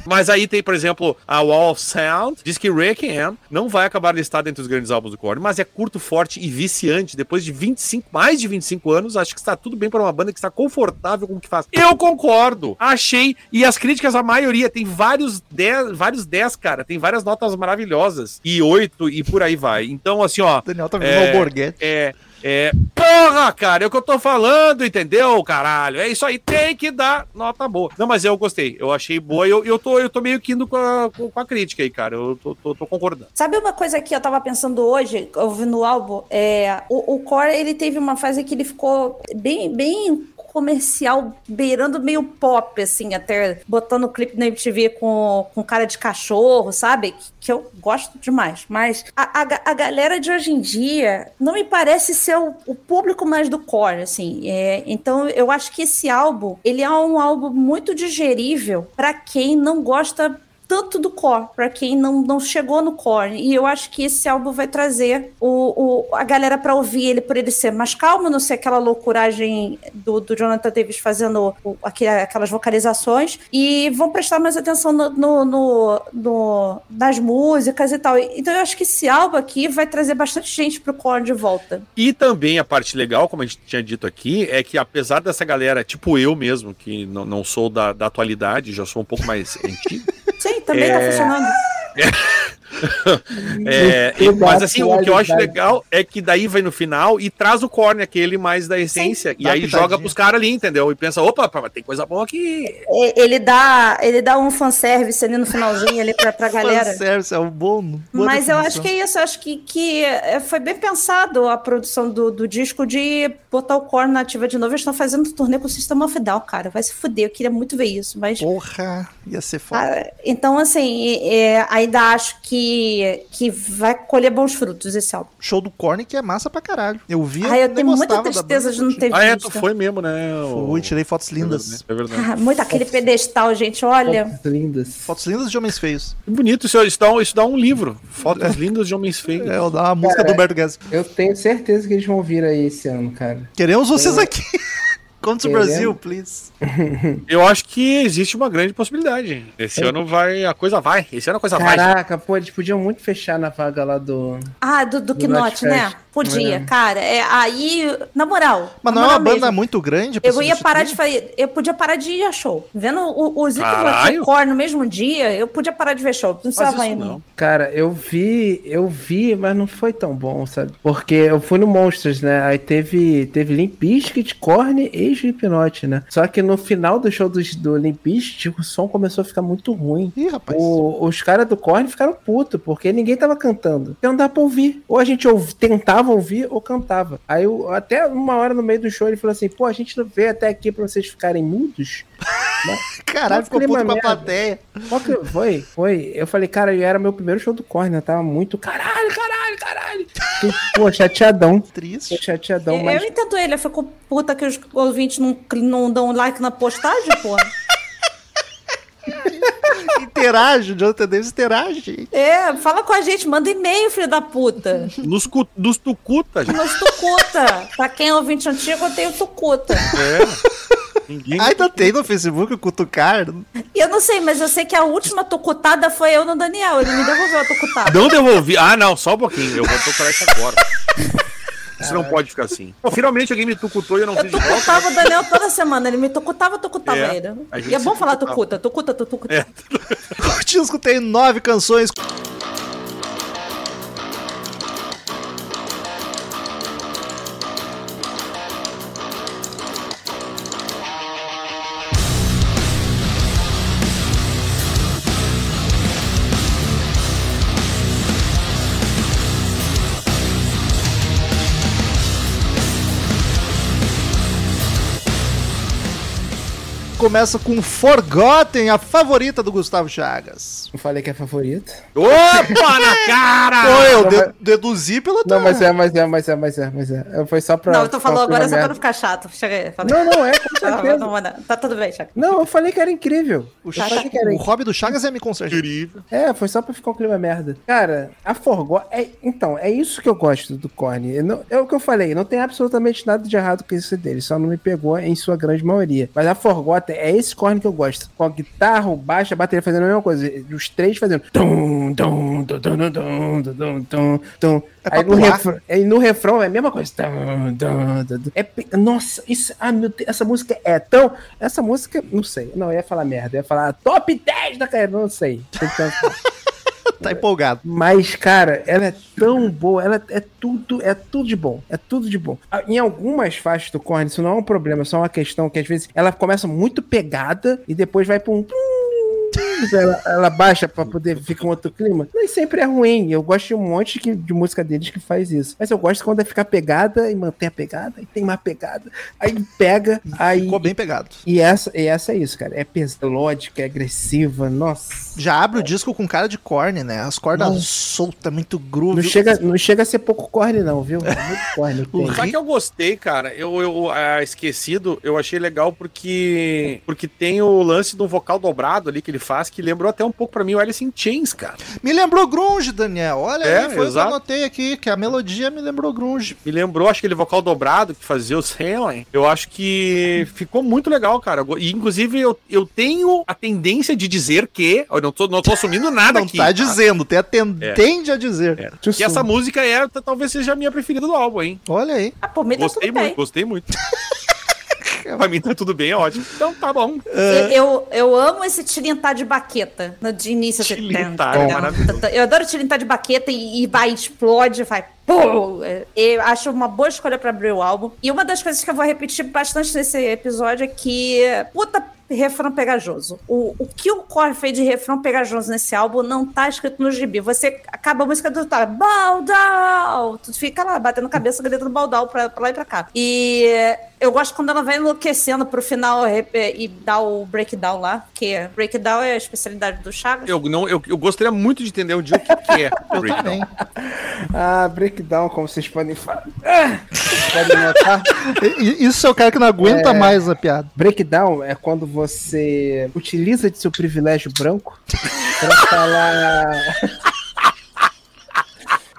S2: Mas aí tem, por exemplo, a Wall of Sound, diz que Requiem não vai acabar listado entre os grandes álbuns do Korn, mas é curto, forte e viciante. Depois de 25, mais de 25 anos, acho que está tudo bem para uma banda que está confortável com o que faz. Eu concordo! Achei, e as críticas, a maioria, tem vários 10, vários 10, cara, tem várias notas maravilhosas, e 8 e por aí vai. Então, assim, ó,
S1: Daniel tá vendo
S2: É.
S1: o Borghetti.
S2: é. É. Porra, cara, é o que eu tô falando, entendeu, caralho? É isso aí, tem que dar nota boa. Não, mas eu gostei, eu achei boa e eu, eu, tô, eu tô meio que indo com a, com a crítica aí, cara. Eu tô, tô, tô concordando.
S3: Sabe uma coisa que eu tava pensando hoje, ouvindo o álbum? É, o, o Core, ele teve uma fase que ele ficou bem, bem comercial beirando meio pop, assim, até botando o clipe na MTV com, com cara de cachorro, sabe? Que, eu gosto demais. Mas a, a, a galera de hoje em dia não me parece ser o, o público mais do core, assim. É, então eu acho que esse álbum, ele é um álbum muito digerível pra quem não gosta tanto do core, pra quem não, não chegou no core. E eu acho que esse álbum vai trazer o, o- a galera pra ouvir ele por ele ser mais calmo, não ser aquela loucuragem do, do Jonathan Davis fazendo o- aquele- aquelas vocalizações. E vão prestar mais atenção no, no- no- no- nas músicas e tal. Então eu acho que esse álbum aqui vai trazer bastante gente pro core de volta.
S2: E também a parte legal, como a gente tinha dito aqui, é que apesar dessa galera, tipo eu mesmo, que não, não sou da, da atualidade, já sou um pouco mais antigo.
S3: Sim, também tá
S2: É.
S3: funcionando.
S2: É, e- mas assim, o que eu acho legal é que daí vai no final e traz o corne, aquele mais da essência, e
S1: dá
S2: aí
S1: pitadinha.
S2: joga pros caras ali, entendeu? E pensa, opa, tem coisa boa aqui.
S3: E- Ele dá, ele dá um fanservice ali no finalzinho ali pra, pra galera.
S1: Fanservice, é um bom.
S3: Mas eu
S1: definição.
S3: acho que é isso, eu acho que, que é, foi bem pensado a produção do, do disco de botar o core na ativa de novo. Eles estão fazendo turnê com o System of a Down, cara. Vai se fuder, eu queria muito ver isso, mas.
S1: Porra, ia ser foda.
S3: Ah, então, assim, é, ainda acho que, que vai colher bons frutos esse álbum.
S1: Show do Korn que é massa pra caralho. Eu vi,
S3: Ai, eu tenho muita tristeza de não ter
S2: Ah, é,
S3: visto.
S2: tu foi mesmo, né? o-
S1: Fui, tirei fotos lindas.
S2: É verdade.
S3: Ah, muito aquele pedestal, gente, olha.
S4: Fotos lindas.
S1: Fotos lindas de homens feios.
S2: Que bonito, isso, isso, dá, um- isso dá um livro. Fotos lindas de homens feios.
S1: É, eu dar uma música do Humberto Guedes.
S4: Eu tenho certeza que eles vão vir aí esse ano, cara.
S1: Queremos vocês aqui. Come to. Brasil, please.
S2: Eu acho que existe uma grande possibilidade. Esse ano vai, a coisa vai. Esse ano a coisa vai.
S4: Caraca, pô, eles podiam muito fechar na vaga lá do.
S3: Ah, do, do
S4: Do
S3: Knot, né? Podia,
S4: É.
S3: cara. É, aí, na moral.
S1: Mas
S3: na
S1: não é uma
S3: moral
S1: banda
S3: mesmo.
S1: muito grande pra
S3: Eu ia parar de
S1: substituir?
S3: fazer. Eu podia parar de ir a show. Vendo o- os itens
S2: Caralho.
S3: do core no mesmo dia, eu podia parar de ver show. Não precisava ir,
S2: não.
S4: Cara, eu vi, eu vi, mas não foi tão bom, sabe? Porque eu fui no Monsters, né? Aí teve, teve Limp Bizkit, Korn e Slipknot, né? Só que no final do show do, do Limp Bizkit, o som começou a ficar muito ruim.
S1: Ih, rapaz.
S4: O- os caras do Korn ficaram putos, porque ninguém tava cantando. Então não dá pra ouvir. Ou a gente ouv- tentava ouvir ou cantava. Aí eu- até uma hora no meio do show ele falou assim: pô, a gente não veio até aqui pra vocês ficarem mudos.
S1: Caralho, ficou puto com a plateia.
S4: Qual que foi? Foi. Eu falei, cara, era meu primeiro show do Korn, eu tava muito caralho, caralho, caralho. Fiquei, pô, chateadão.
S1: Triste.
S4: Fiquei chateadão,
S3: Eu,
S4: mas.
S3: eu entendo ele, eu fico puta que os ouvintes não, não dão like na postagem, porra.
S1: Interage, o Jonathan Davis interage.
S3: É, fala com a gente, manda e-mail, filho da puta.
S2: Nos, cu- nos tucuta, gente.
S3: Nos Tucuta. pra quem é ouvinte antigo, eu tenho Tucuta.
S2: É. Ninguém.
S1: Ainda tem no Facebook o Cutucar.
S3: Eu não sei, mas eu sei que a última tucutada foi eu no Daniel. Ele me devolveu a tucutada.
S2: Não devolvi. Ah, não, só um pouquinho. Eu vou procurar isso agora. Isso não pode ficar assim. Finalmente alguém me tucutou e eu não
S3: Eu
S2: fiz volta.
S3: tucutava o Daniel toda semana. Ele me tucutava, eu tucutava
S2: É,
S3: ele. E é bom falar tucuta, tucuta, tu- tucuta.
S2: É.
S1: Eu escutei nove canções. Começa com Forgotten, a favorita do Gustavo Chagas.
S4: Eu falei que é favorito.
S2: Opa, na cara!
S1: Pô, eu
S4: não,
S1: de- deduzi pela
S4: Não, mas é, mas é, mas é, mas é, mas é. Foi só pra.
S3: Não, tu falou agora só pra não ficar chato. Chega aí. Fala.
S4: Não, não, é, com certeza.
S3: não, não, Tá tudo bem, Chaco.
S4: Não, eu falei que era incrível.
S1: O,
S4: era
S1: o hobby do Chagas é me.
S2: Incrível.
S4: É, foi só pra ficar um clima merda. Cara, a Forgotten. É, então, é isso que eu gosto do Korn. Não- É o que eu falei, não tem absolutamente nada de errado com isso dele, só não me pegou em sua grande maioria. Mas a Forgotten é, é esse corno que eu gosto. Com a guitarra, o baixo, a bateria fazendo a mesma coisa. Os três fazendo.
S1: É
S4: aí, no refrão, aí no refrão é a mesma coisa. É, nossa, isso, ah, meu, essa música é tão. Essa música, não sei. Não, eu ia falar merda. Eu ia falar top 10 da carreira. Não sei.
S1: Tá empolgado.
S4: Mas, cara, ela é tão boa, ela é tudo, é tudo de bom. É tudo de bom. Ah, Em algumas faixas do Korn, isso não é um problema, é só uma questão que às vezes ela começa muito pegada e depois vai pra um. Ela, ela baixa pra poder ficar um outro clima. Nem sempre é ruim. Eu gosto de um monte que- de música deles que faz isso. Mas eu gosto quando é ficar pegada e mantém a pegada, e tem mais pegada. Aí pega, aí.
S1: Ficou bem pegado.
S4: E essa, e essa é isso, cara. É melódica, é agressiva, nossa.
S1: Já abre o disco com cara de corne, né? As cordas
S4: Não.
S1: soltas, muito groove.
S4: Não chega, não chega a ser pouco corne, não, viu? É muito corne.
S2: Só que eu gostei, cara. Eu, eu ah, esquecido, eu achei legal porque porque tem o lance do vocal dobrado ali que ele faz que lembrou até um pouco pra mim o Alice in Chains, cara.
S1: Me lembrou grunge, Daniel. Olha
S2: É,
S1: aí, foi o que eu
S2: exato.
S1: anotei aqui, que a melodia me lembrou grunge.
S2: Me lembrou, acho que aquele vocal dobrado que fazia o Sailing. Eu acho que ficou muito legal, cara. E inclusive eu, eu tenho a tendência de dizer que, eu não tô, não tô assumindo nada
S1: Não
S2: aqui.
S1: tá dizendo, tem a ten-
S2: É.
S1: tende a dizer.
S2: É. Essa música é, talvez seja a minha preferida do álbum, hein?
S1: Olha aí.
S3: Ah, tá
S2: Gostei
S3: tudo bem.
S2: muito, gostei muito. pra mim tá tudo bem, é ótimo. Então tá bom.
S3: Eu, eu amo esse tilintar de baqueta de início. assim,
S2: Tilintar, é maravilhoso.
S3: Eu adoro tilintar de baqueta e, e vai, explode, vai. É, Eu acho uma boa escolha pra abrir o álbum. E uma das coisas que eu vou repetir bastante nesse episódio é que. Puta refrão pegajoso. O, o que o Core fez de refrão pegajoso nesse álbum não tá escrito no gibi. Você acaba a música do tá, Baldal! Tu fica lá batendo cabeça gritando Baldal pra, pra lá e pra cá. E eu gosto quando ela vai enlouquecendo pro final e, e dá o breakdown lá, que breakdown é a especialidade do Chagas.
S2: Eu, não, eu, eu gostaria muito de entender um dia o que, que é. Breakdown.
S4: Ah, breakdown, como vocês podem falar. Ah, podem notar.
S1: Isso é o cara que não aguenta mais a piada.
S4: Breakdown é quando você utiliza de seu privilégio branco pra falar.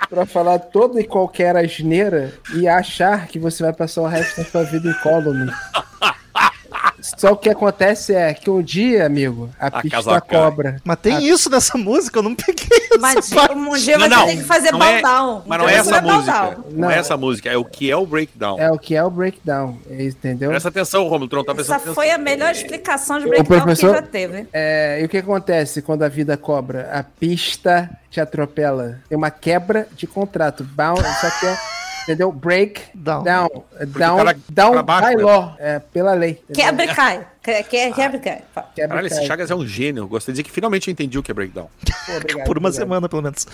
S4: pra falar toda e qualquer asneira e achar que você vai passar o resto da sua vida incólume. Só o que acontece é que um dia, amigo, a,
S2: A
S4: pista
S2: casa cai.
S4: cobra.
S1: Mas tem
S4: Ah.
S1: isso nessa música, eu não peguei essa
S3: Mas
S1: parte.
S3: um dia
S2: Não,
S3: você
S2: não,
S3: tem que fazer
S2: não é-
S3: Baldal.
S2: Mas não
S3: Um
S2: é essa música. Não.
S4: Não.
S2: é essa música, é o que é o breakdown.
S4: É o que é o breakdown, entendeu?
S2: Presta atenção, Romulo, tu não tá prestando
S3: Essa
S2: atenção.
S3: foi a melhor explicação de breakdown
S4: professor-
S3: que já teve.
S4: É, e o que acontece quando a vida cobra? A pista te atropela. Tem uma quebra de contrato. Bound, só que é, entendeu? Break
S1: Down.
S4: down. Down,
S2: cara
S4: down
S2: baixo,
S4: by
S2: né?
S4: law. É, pela lei. entendeu?
S3: Quebra e cai. Que- que- Quebra e cai.
S2: Caralho, esse. Chagas é um gênio. Gostaria de dizer que finalmente eu entendi o que é breakdown.
S4: Pô, obrigado,
S1: Por uma
S4: obrigado.
S1: semana, pelo menos.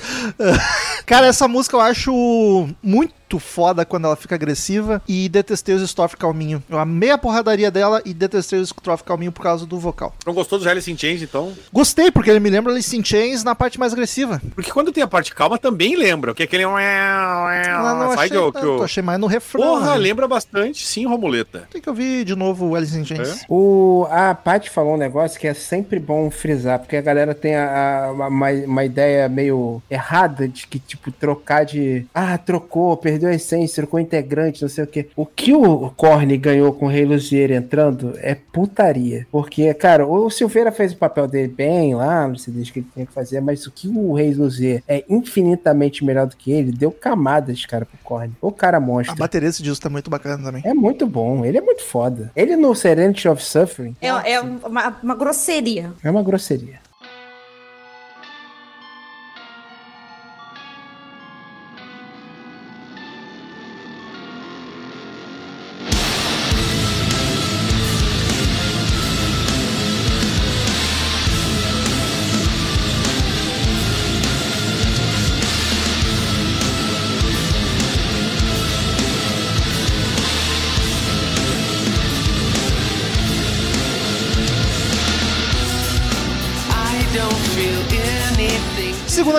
S1: Cara, essa música eu acho muito foda quando ela fica agressiva e detestei os Strofe calminho. Eu amei a porradaria dela e detestei os Strofe calminho por causa do vocal.
S2: Não gostou do Alice in Chains, então?
S1: Gostei, porque ele me lembra Alice in Chains na parte mais agressiva.
S2: Porque quando tem a parte calma também lembra. Que é aquele...
S1: Ah, não,
S2: Sai
S1: achei,
S2: que eu- que eu-
S1: achei mais no refrão.
S2: Porra,
S1: né?
S2: lembra bastante, sim, Romuleta.
S1: Tem que ouvir de novo o Alice in Chains.
S4: O, a Paty falou um negócio que é sempre bom frisar, porque a galera tem a, a- uma, uma ideia meio errada de que, tipo, trocar de. Ah, trocou, perdeu a essência, trocou integrante, não sei o quê. O que o Corne ganhou com o Rei Luzier entrando é putaria. Porque, cara, o Silveira fez o papel dele bem lá, não sei desde que ele tinha que fazer, mas o que o Rei Luzier é infinitamente melhor do que ele, deu camadas, cara, pro Corne. O cara
S1: A
S4: monstro.
S1: bateria desse disco tá muito bacana também.
S4: É muito bom, ele é muito foda. Ele no Serenity of Suffering
S3: É, é uma, uma grosseria.
S4: é uma grosseria.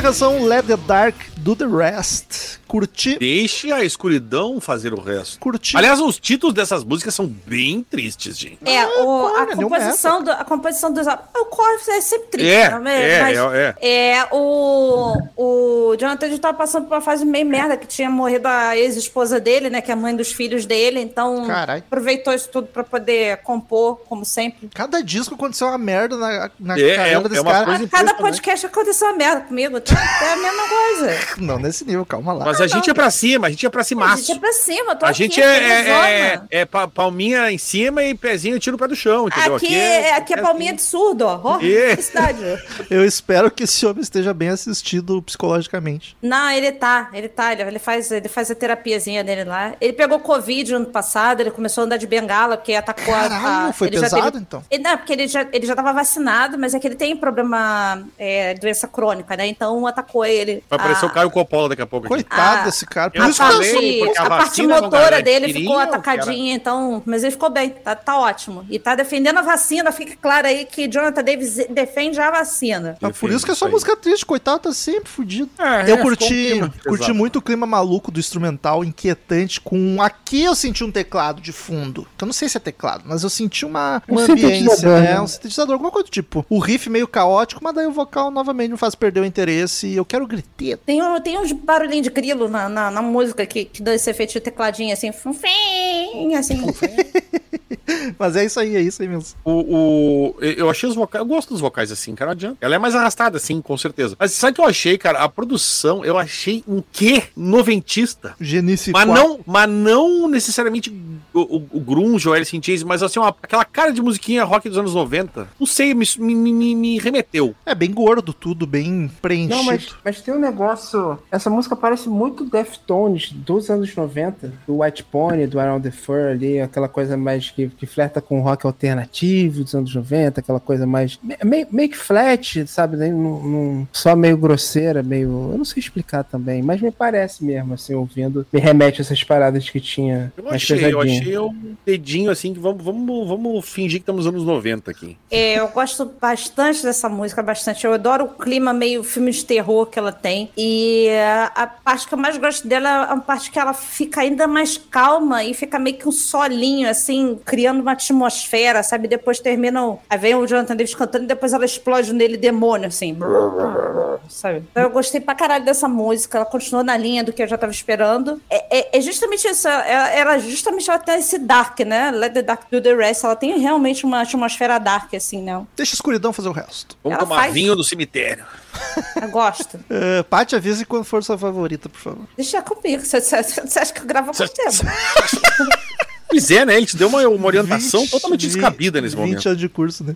S1: Canção, Let the Dark Do the Rest. Curti.
S2: Deixe a escuridão fazer o resto.
S1: Curti.
S2: Aliás, os títulos dessas músicas são bem tristes, gente.
S3: É, o- a, composição do, a composição dos. O Corvus é sempre triste.
S2: É,
S3: né?
S2: é,
S3: Mas,
S2: é,
S3: é, o, o Jonathan já tava passando por uma fase meio merda, que tinha morrido a ex-esposa dele, né? Que é a mãe dos filhos dele. Então,
S1: Carai.
S3: aproveitou isso tudo pra poder compor, como sempre.
S1: Cada disco aconteceu uma merda na, na
S2: É,
S1: carreira
S2: é-
S1: desse
S2: é uma
S1: cara.
S3: cada podcast aconteceu uma merda comigo. Tá? É a mesma coisa.
S1: Não nesse nível, calma lá.
S2: Mas a gente é pra cima, a gente é pra
S3: A
S2: cima.
S3: gente é pra cima, tô
S2: A
S3: aqui,
S2: gente é, é, é, é pa- palminha em cima e pezinho tiro o pé do chão, entendeu?
S3: Aqui, é, aqui é palminha de surdo, ó.
S2: É.
S3: felicidade.
S1: Eu espero que esse homem esteja bem assistido psicologicamente.
S3: Não, ele tá, ele tá, ele, ele faz, ele faz a terapiazinha dele lá. Ele pegou Covid ano passado, ele começou a andar de bengala, porque atacou a-
S1: Caralho,
S3: a.
S1: foi
S3: ele já
S1: pesado,
S3: teve-
S1: então?
S3: Ele, não, porque ele já, ele já tava vacinado, mas é que ele tem problema, é, doença crônica, né? Então atacou ele.
S2: Vai aparecer
S3: a-
S2: o Caio Coppola daqui a pouco. aqui.
S1: Coitado
S3: Ah,
S1: desse cara. Por
S3: A
S1: isso que eu-
S2: falei,
S3: parte,
S2: a
S3: a parte motora dele ficou atacadinha, então. Mas ele ficou bem, tá, tá ótimo. E tá defendendo a vacina. Fica claro aí que Jonathan Davis defende a vacina.
S1: É por isso que é só música triste, coitado, tá sempre fudido.
S2: É,
S1: eu
S2: é,
S1: curti,
S2: um
S1: curti muito o clima maluco do instrumental, inquietante, com aqui eu senti um teclado de fundo. Que eu não sei se é teclado, mas eu senti uma,
S4: Um
S1: uma ambiência,
S4: sintetizador,
S1: né?
S4: né?
S1: Um sintetizador, alguma coisa do tipo. O riff meio caótico, mas daí o vocal novamente me faz perder o interesse e eu quero griteto.
S3: Tem, um, tem uns barulhinhos de grilo na, na, na música que, que dá esse efeito de tecladinho assim. fum, assim.
S1: Mas é isso aí, é isso aí mesmo.
S2: O, o- eu achei os vocais. Eu gosto dos vocais assim, cara. Não adianta. Ela é mais arrastada, assim, com certeza. Mas sabe o que eu achei, cara? A produção, eu achei um quê noventista.
S1: Genice
S2: Mas
S1: 4.
S2: não, mas não necessariamente o, o, o grunge ou Alice in Chains, mas assim, uma, aquela cara de musiquinha rock dos anos 90. Não sei, me, me, me, me remeteu.
S1: É bem gordo tudo, bem preenchido.
S4: Não, mas, mas tem um negócio. Essa música parece muito Deftones dos anos 90, do White Pony, do Around the Fur ali, aquela coisa mais que, que flerta com o rock alternativo dos anos 90, aquela coisa mais. me- Meio, meio que flat, sabe? né? Num- num- só meio grosseira, meio. Eu não sei explicar também, mas me parece mesmo, assim, ouvindo. Me remete a essas paradas que tinha.
S2: Eu achei, eu achei um dedinho assim que vamos, vamos, vamos fingir que estamos nos anos 90 aqui.
S3: É, eu gosto bastante dessa música, bastante. Eu adoro o clima meio filme de terror que ela tem. E a, a parte que eu mais gosto dela é a parte que ela fica ainda mais calma e fica meio que um solinho, assim, criando uma atmosfera, sabe? Depois termina. o- Aí vem o Jonathan Davis cantando e depois ela explode nele demônio, assim. Sabe? Então eu gostei pra caralho dessa música. Ela continuou na linha do que eu já tava esperando. É, é- é justamente isso. Ela, ela justamente ela tem esse dark, né? Let the dark do the rest. Ela tem realmente uma atmosfera dark, assim, né?
S1: Deixa a escuração fazer o resto.
S2: Vamos
S3: Ela
S2: tomar
S3: faz-
S2: vinho do cemitério.
S3: Eu gosto.
S1: Uh, Paty, avise quando for sua favorita, por favor.
S3: Deixa comigo. Você, acha que eu gravo há quanto tempo?
S2: Pois é, né? Ele te deu uma, uma orientação
S1: 20,
S2: totalmente descabida nesse
S1: 20
S2: momento.
S1: anos de curso, né?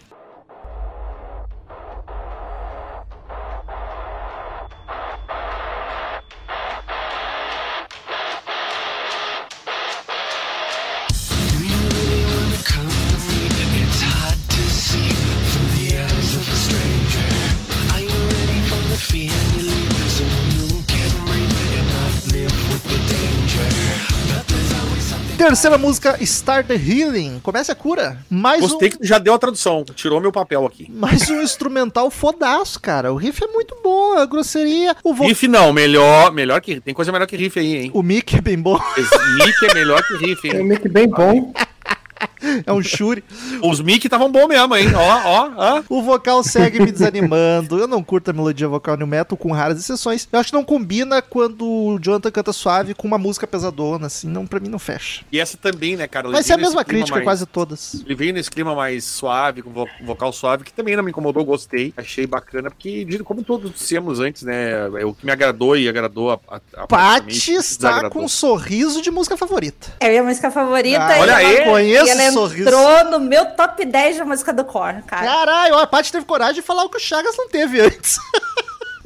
S1: Terceira música, Start the Healing. Comece a cura. Mais
S2: Gostei
S1: um,
S2: que tu já deu a tradução, tirou meu papel aqui.
S1: mais um instrumental fodaço, cara. O riff é muito bom, a grosseria. O, vo...
S2: Riff não, melhor, melhor que. Tem coisa melhor que riff aí, hein?
S1: o mic é bem bom.
S2: Mic é melhor que riff,
S4: É um
S2: hein?
S4: mic bem bom.
S1: É um Shuri.
S2: Os mic estavam bom mesmo, hein? Ó, ó, ó.
S1: O vocal segue me desanimando. Eu não curto a melodia vocal no metal, com raras exceções. Eu acho que não combina quando o Jonathan canta suave com uma música pesadona, assim. Não, pra mim não fecha.
S2: E essa também, né, cara?
S1: Vai
S2: Ele
S1: ser a mesma crítica,
S2: mais-
S1: quase todas.
S2: Ele veio nesse clima mais suave, com vo- vocal suave, que também não me incomodou, gostei. Achei bacana, porque, como todos dissemos antes, né? É o que me agradou e agradou a, a, a
S1: Paty está com um sorriso de música favorita.
S3: É a minha música favorita.
S1: Ah,
S3: e
S2: olha aí,
S1: conheço
S3: e ela
S1: sorriso.
S3: entrou no meu top 10 da música do Korn, cara.
S1: Caralho, a Paty teve coragem de falar o que o Chagas não teve antes.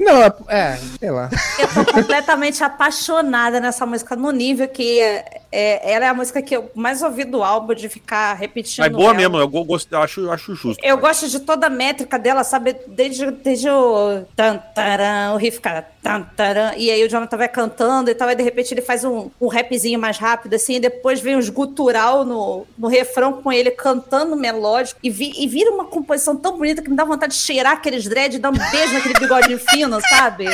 S4: Não, é- é, sei lá.
S3: Eu tô completamente apaixonada nessa música, no nível que é, é- ela é a música que eu mais ouvi do álbum, de ficar repetindo.
S2: Mas boa
S3: ela.
S2: mesmo, eu, go- gosto, eu acho, eu acho justo.
S3: Eu gosto de toda a métrica dela, sabe? Desde, desde o tan, taran, o riff fica tan, taran, e aí o Jonathan vai cantando e tal, e de repente ele faz um, um rapzinho mais rápido, assim, e depois vem os gutural no, no refrão com ele cantando melódico, e, vi- e vira uma composição tão bonita que me dá vontade de cheirar aqueles dread e dar um beijo naquele bigodinho fino, sabe?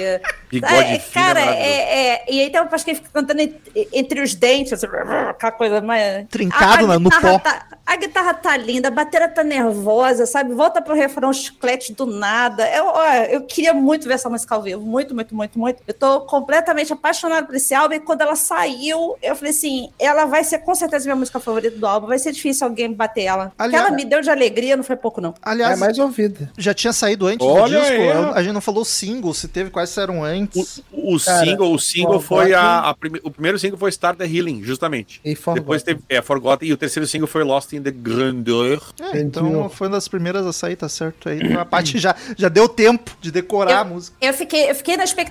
S2: Bigode
S3: É,
S2: fino é
S3: Cara,
S2: maravilhoso.
S3: é, é, e aí tem uma parte que ele fica cantando en- entre os dentes, assim, aquela coisa mais.
S1: Trincado
S3: A- a
S1: no
S3: guitarra
S1: pó.
S3: tá- a guitarra tá linda, a bateria tá nervosa, sabe? Volta pro refrão chiclete do nada. Eu, ó, eu queria muito ver essa música ao vivo. Muito, muito, muito, muito. Eu tô completamente apaixonada por esse álbum. E quando ela saiu, eu falei assim: ela vai ser com certeza minha música favorita do álbum. Vai ser difícil alguém bater ela. O que
S1: Aliás-
S3: ela me deu de alegria não foi pouco, não.
S1: Aliás,
S4: É mais ouvida.
S1: já tinha saído antes
S2: Olha
S1: do disco.
S2: aí,
S1: eu-
S2: ó.
S1: a gente não falou single, se teve, quais eram antes.
S2: O, o
S4: Cara,
S2: single, o single foi a, a prime- o primeiro single foi Start the Healing, justamente.
S4: E Forgotten.
S2: Depois teve é, Forgotten e o terceiro single foi Lost in the Grandeur.
S1: É, então foi uma das primeiras a sair, tá certo aí. A Paty já, já deu tempo de decorar a música.
S3: Eu fiquei, eu fiquei na expectativa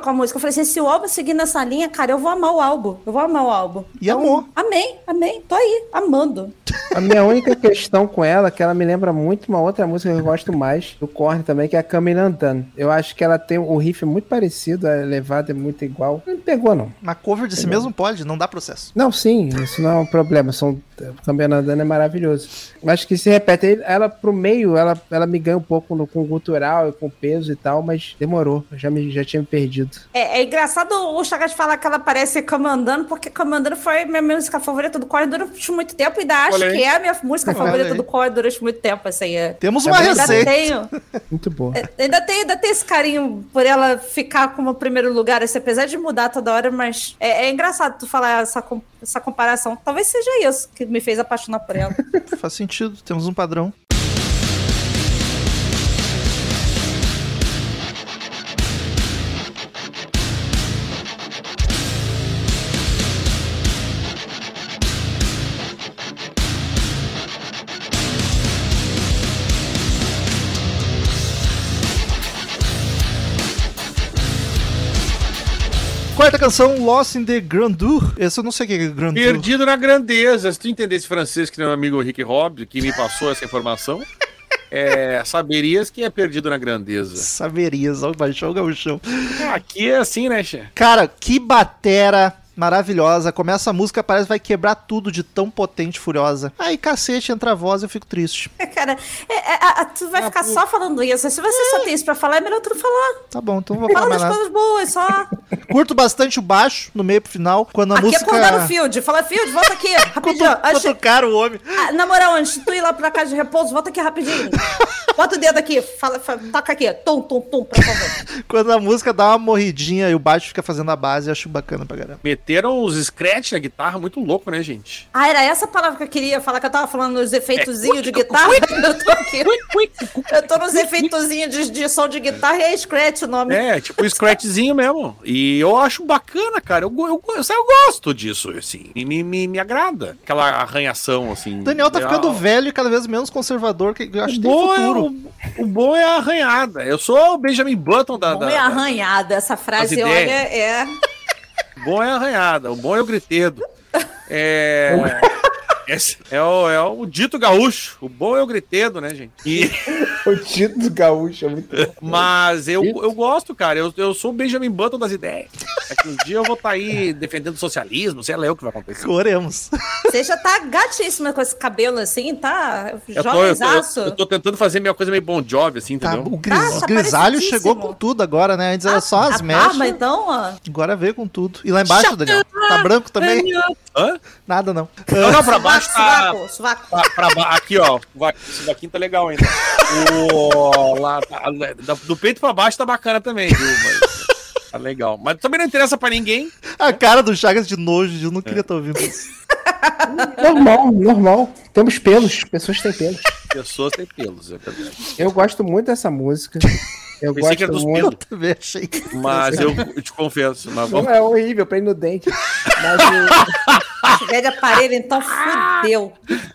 S3: com a música. Eu falei assim: se o álbum seguir nessa linha, cara, eu vou amar o álbum. Eu vou amar o álbum.
S1: E amou.
S3: Amém, amém. Tô aí, amando.
S4: A minha única questão com ela é que ela me lembra muito uma outra música que eu gosto mais, do Korn também, que é a Camille Undone. Eu acho que ela tem o riff muito parecido, a levada é muito igual. Não me pegou, não.
S1: Uma cover de si mesmo pode, não dá processo.
S4: Não, sim, isso não é um problema. São, Camille Undone é maravilhoso. Mas que se repete, ela pro meio, ela, ela me ganha um pouco no, com o gutural e com o peso e tal, mas demorou. Já, me, já tinha me perdido.
S3: É, é engraçado o Chagas falar que ela parece Comandando, porque Comandando foi minha música favorita do Core durante muito tempo, e ainda acho que é a minha música
S1: Olha
S3: favorita do Core durante muito tempo, assim. É.
S1: Temos
S4: Tá
S1: uma
S3: Ainda
S1: receita.
S3: tenho,
S4: Muito boa.
S3: ainda, tem, ainda tem esse carinho por ela ficar como primeiro lugar, assim, apesar de mudar toda hora, mas é, é engraçado tu falar essa, essa comparação. Talvez seja isso que me fez apaixonar por ela.
S1: Faz sentido, temos um padrão. Canção, Lost in the Grandeur. Esse eu não sei o que é Grandeur.
S2: Perdido na grandeza. Se tu entendesse francês, que meu amigo Rick Hobbs, que me passou essa informação, é, saberias que é perdido na grandeza.
S1: Saberias, ó, baixou o gauchão.
S2: Aqui é assim, né, Xê?
S1: Cara, que batera maravilhosa. Começa a música, parece que vai quebrar tudo de tão potente e furiosa. Aí, cacete, entra a voz eu fico triste.
S3: Cara, é- é- tu vai ficar só falando isso. Se você só tem isso pra falar, é melhor tu não falar.
S1: Tá bom, então não vou falar
S3: Fala
S1: mais
S3: das
S1: nada.
S3: coisas boas, só.
S1: Curto bastante o baixo, no meio pro final, quando a
S3: aqui
S1: música...
S3: é Condado Field. Fala, Field, volta aqui, rapidinho. Antes-
S1: Cutucaram o homem.
S3: Ah, na moral, antes de tu ir lá pra casa de repouso, volta aqui rapidinho. Bota o dedo aqui, fala, fala, toca aqui. Tum, tum, tum, por favor.
S1: Quando a música dá uma morridinha e o baixo fica fazendo a base, eu acho bacana pra caramba.
S2: Meteram os scratch na guitarra, muito louco, né, gente?
S3: Ah, era essa palavra que eu queria falar, que eu tava falando nos efeitozinhos
S2: É,
S3: de guitarra. Eu tô aqui. Eu tô nos efeitozinhos de, de som de guitarra e é Scratch o nome.
S2: É, tipo um scratchzinho mesmo. E eu acho bacana, cara. Eu, eu, eu, eu gosto disso, assim. Me, me, me, me agrada. Aquela arranhação, assim.
S1: O Daniel tá ficando velho e cada vez menos conservador, que eu acho que tem futuro.
S2: O, o bom é a arranhada. Eu sou o Benjamin Button da.
S3: Bom
S2: da,
S3: é
S2: da-
S3: arranhada, essa frase, olha, é.
S2: O bom é a arranhada, o bom é o gritedo. É. Esse é o, é o dito gaúcho. O bom é o gritedo, né, gente? E-
S4: O título gaúcho é muito bom.
S2: mas eu, eu gosto, cara. Eu, eu sou o Benjamin Button das ideias. Daqui um dia eu vou estar aí defendendo o socialismo, sei lá eu o que vai acontecer.
S1: Oremos.
S3: Você já tá gatíssima com esse cabelo assim, tá?
S2: Eu tô, eu, tô,
S3: Jovenzaço.
S2: eu tô tentando fazer minha coisa meio bom job, assim,
S1: Tá,
S2: entendeu?
S1: o gris,
S3: Ah, tá
S1: grisalho chegou com tudo agora, né? Antes era só as mechas.
S3: barba, então, ó.
S1: Agora veio com tudo. E lá embaixo, Daniel? Tá branco também?
S2: Hã?
S1: Nada não.
S2: Não, não, pra baixo tá.
S3: Sovaco, sovaco.
S2: Pra, pra aqui, ó. Esse vaquinho tá legal ainda. O, lá, tá- da- do peito pra baixo tá bacana também, viu? Mas, tá legal. Mas também não interessa pra ninguém.
S1: A cara do Chagas de nojo, eu não queria estar ouvindo isso.
S4: Normal, normal. Temos pelos, pessoas têm pelos.
S2: Pessoas têm pelos, é verdade.
S4: Eu gosto muito dessa música. Eu
S2: Pensei que era
S4: gosto
S2: dos
S4: muito.
S1: Eu também achei.
S2: Mas eu, eu te confesso. Nós
S4: Não
S2: vamos...
S4: é horrível ir no dente. Mas eu,
S3: Se tiver de aparelho, então fudeu.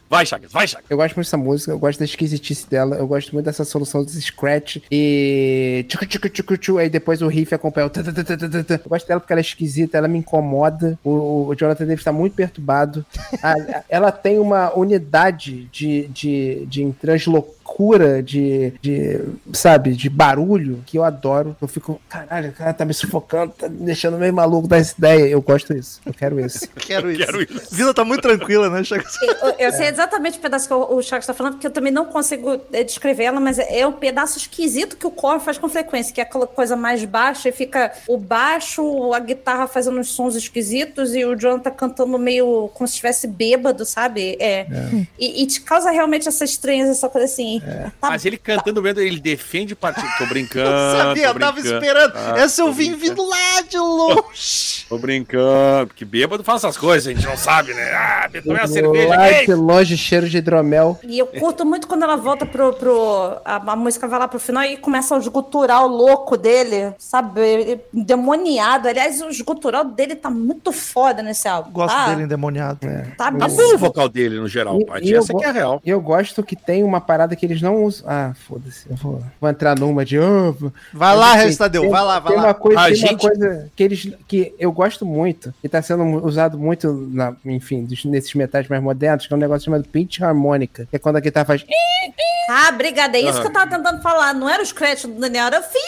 S2: Vai, Chagas, vai, Chagas.
S4: eu gosto muito dessa música, eu gosto da esquisitice dela, eu gosto muito dessa solução dos scratch e. tchucu, tchucu, tchucu, tchu, aí depois o riff acompanha o. tã, tã, tã, tã, tã, tã. Eu gosto dela porque ela é esquisita, ela me incomoda. O, o Jonathan Davis tá muito perturbado. A- a- ela tem uma unidade de, de, de transloucura, de, de. sabe, de barulho que eu adoro. Eu fico, caralho, o cara tá me sufocando, tá me deixando meio maluco dessa ideia. Eu gosto disso. Eu quero isso.
S1: Quero isso.
S2: quero isso.
S1: A vida tá muito tranquila, né, Chagas?
S3: Eu, eu sei exatamente o pedaço que o, Chagas está falando, porque eu também não consigo é, descrever ela, mas é, é um pedaço esquisito que o core faz com frequência, que é aquela coisa mais baixa e fica o baixo, a guitarra fazendo uns sons esquisitos e o John tá cantando meio como se estivesse bêbado, sabe? É. E, e te causa realmente essa estranheza, essa coisa assim. Tá-
S2: Mas ele cantando mesmo, ele defende o partido. Tô brincando.
S1: Eu sabia, eu tava esperando.
S2: Ah,
S1: Essa eu vim vindo lá de longe.
S2: Tô brincando. Porque bêbado faz essas coisas, a gente não sabe, né? Ah, tomei uma cerveja.
S4: Lá
S2: ei!
S4: de longe, cheiro de hidromel.
S3: E eu curto muito quando ela volta pro. pro a, a música vai lá pro final e começa o gutural louco dele, sabe? Demoniado. Aliás, o gutural dele tá muito foda nesse álbum.
S1: Gosto
S3: tá?
S1: dele endemoniado.
S3: Tá
S2: Tá
S3: bizarro.
S2: bom o vocal dele, no geral,
S4: E-
S2: Paty. Essa aqui é a real.
S4: Eu gosto que tem uma parada que eles não usam. Ah, foda-se. Eu vou, vou entrar numa de. "Ah,
S1: Vai lá,
S4: assim,
S1: Regis Tadeu,
S4: tem-
S1: vai lá, vai
S4: tem
S1: lá.
S4: Uma coisa, tem
S2: gente-
S4: uma coisa que eles que eu gosto muito, e tá sendo usado muito, na, enfim, nesses metais mais modernos, que é um negócio chamado pitch harmônica, que é quando a guitarra faz.
S3: Ah, obrigada. É isso
S2: Aham.
S3: que eu tava tentando falar. Não era o scratch do Daniel, era o fim.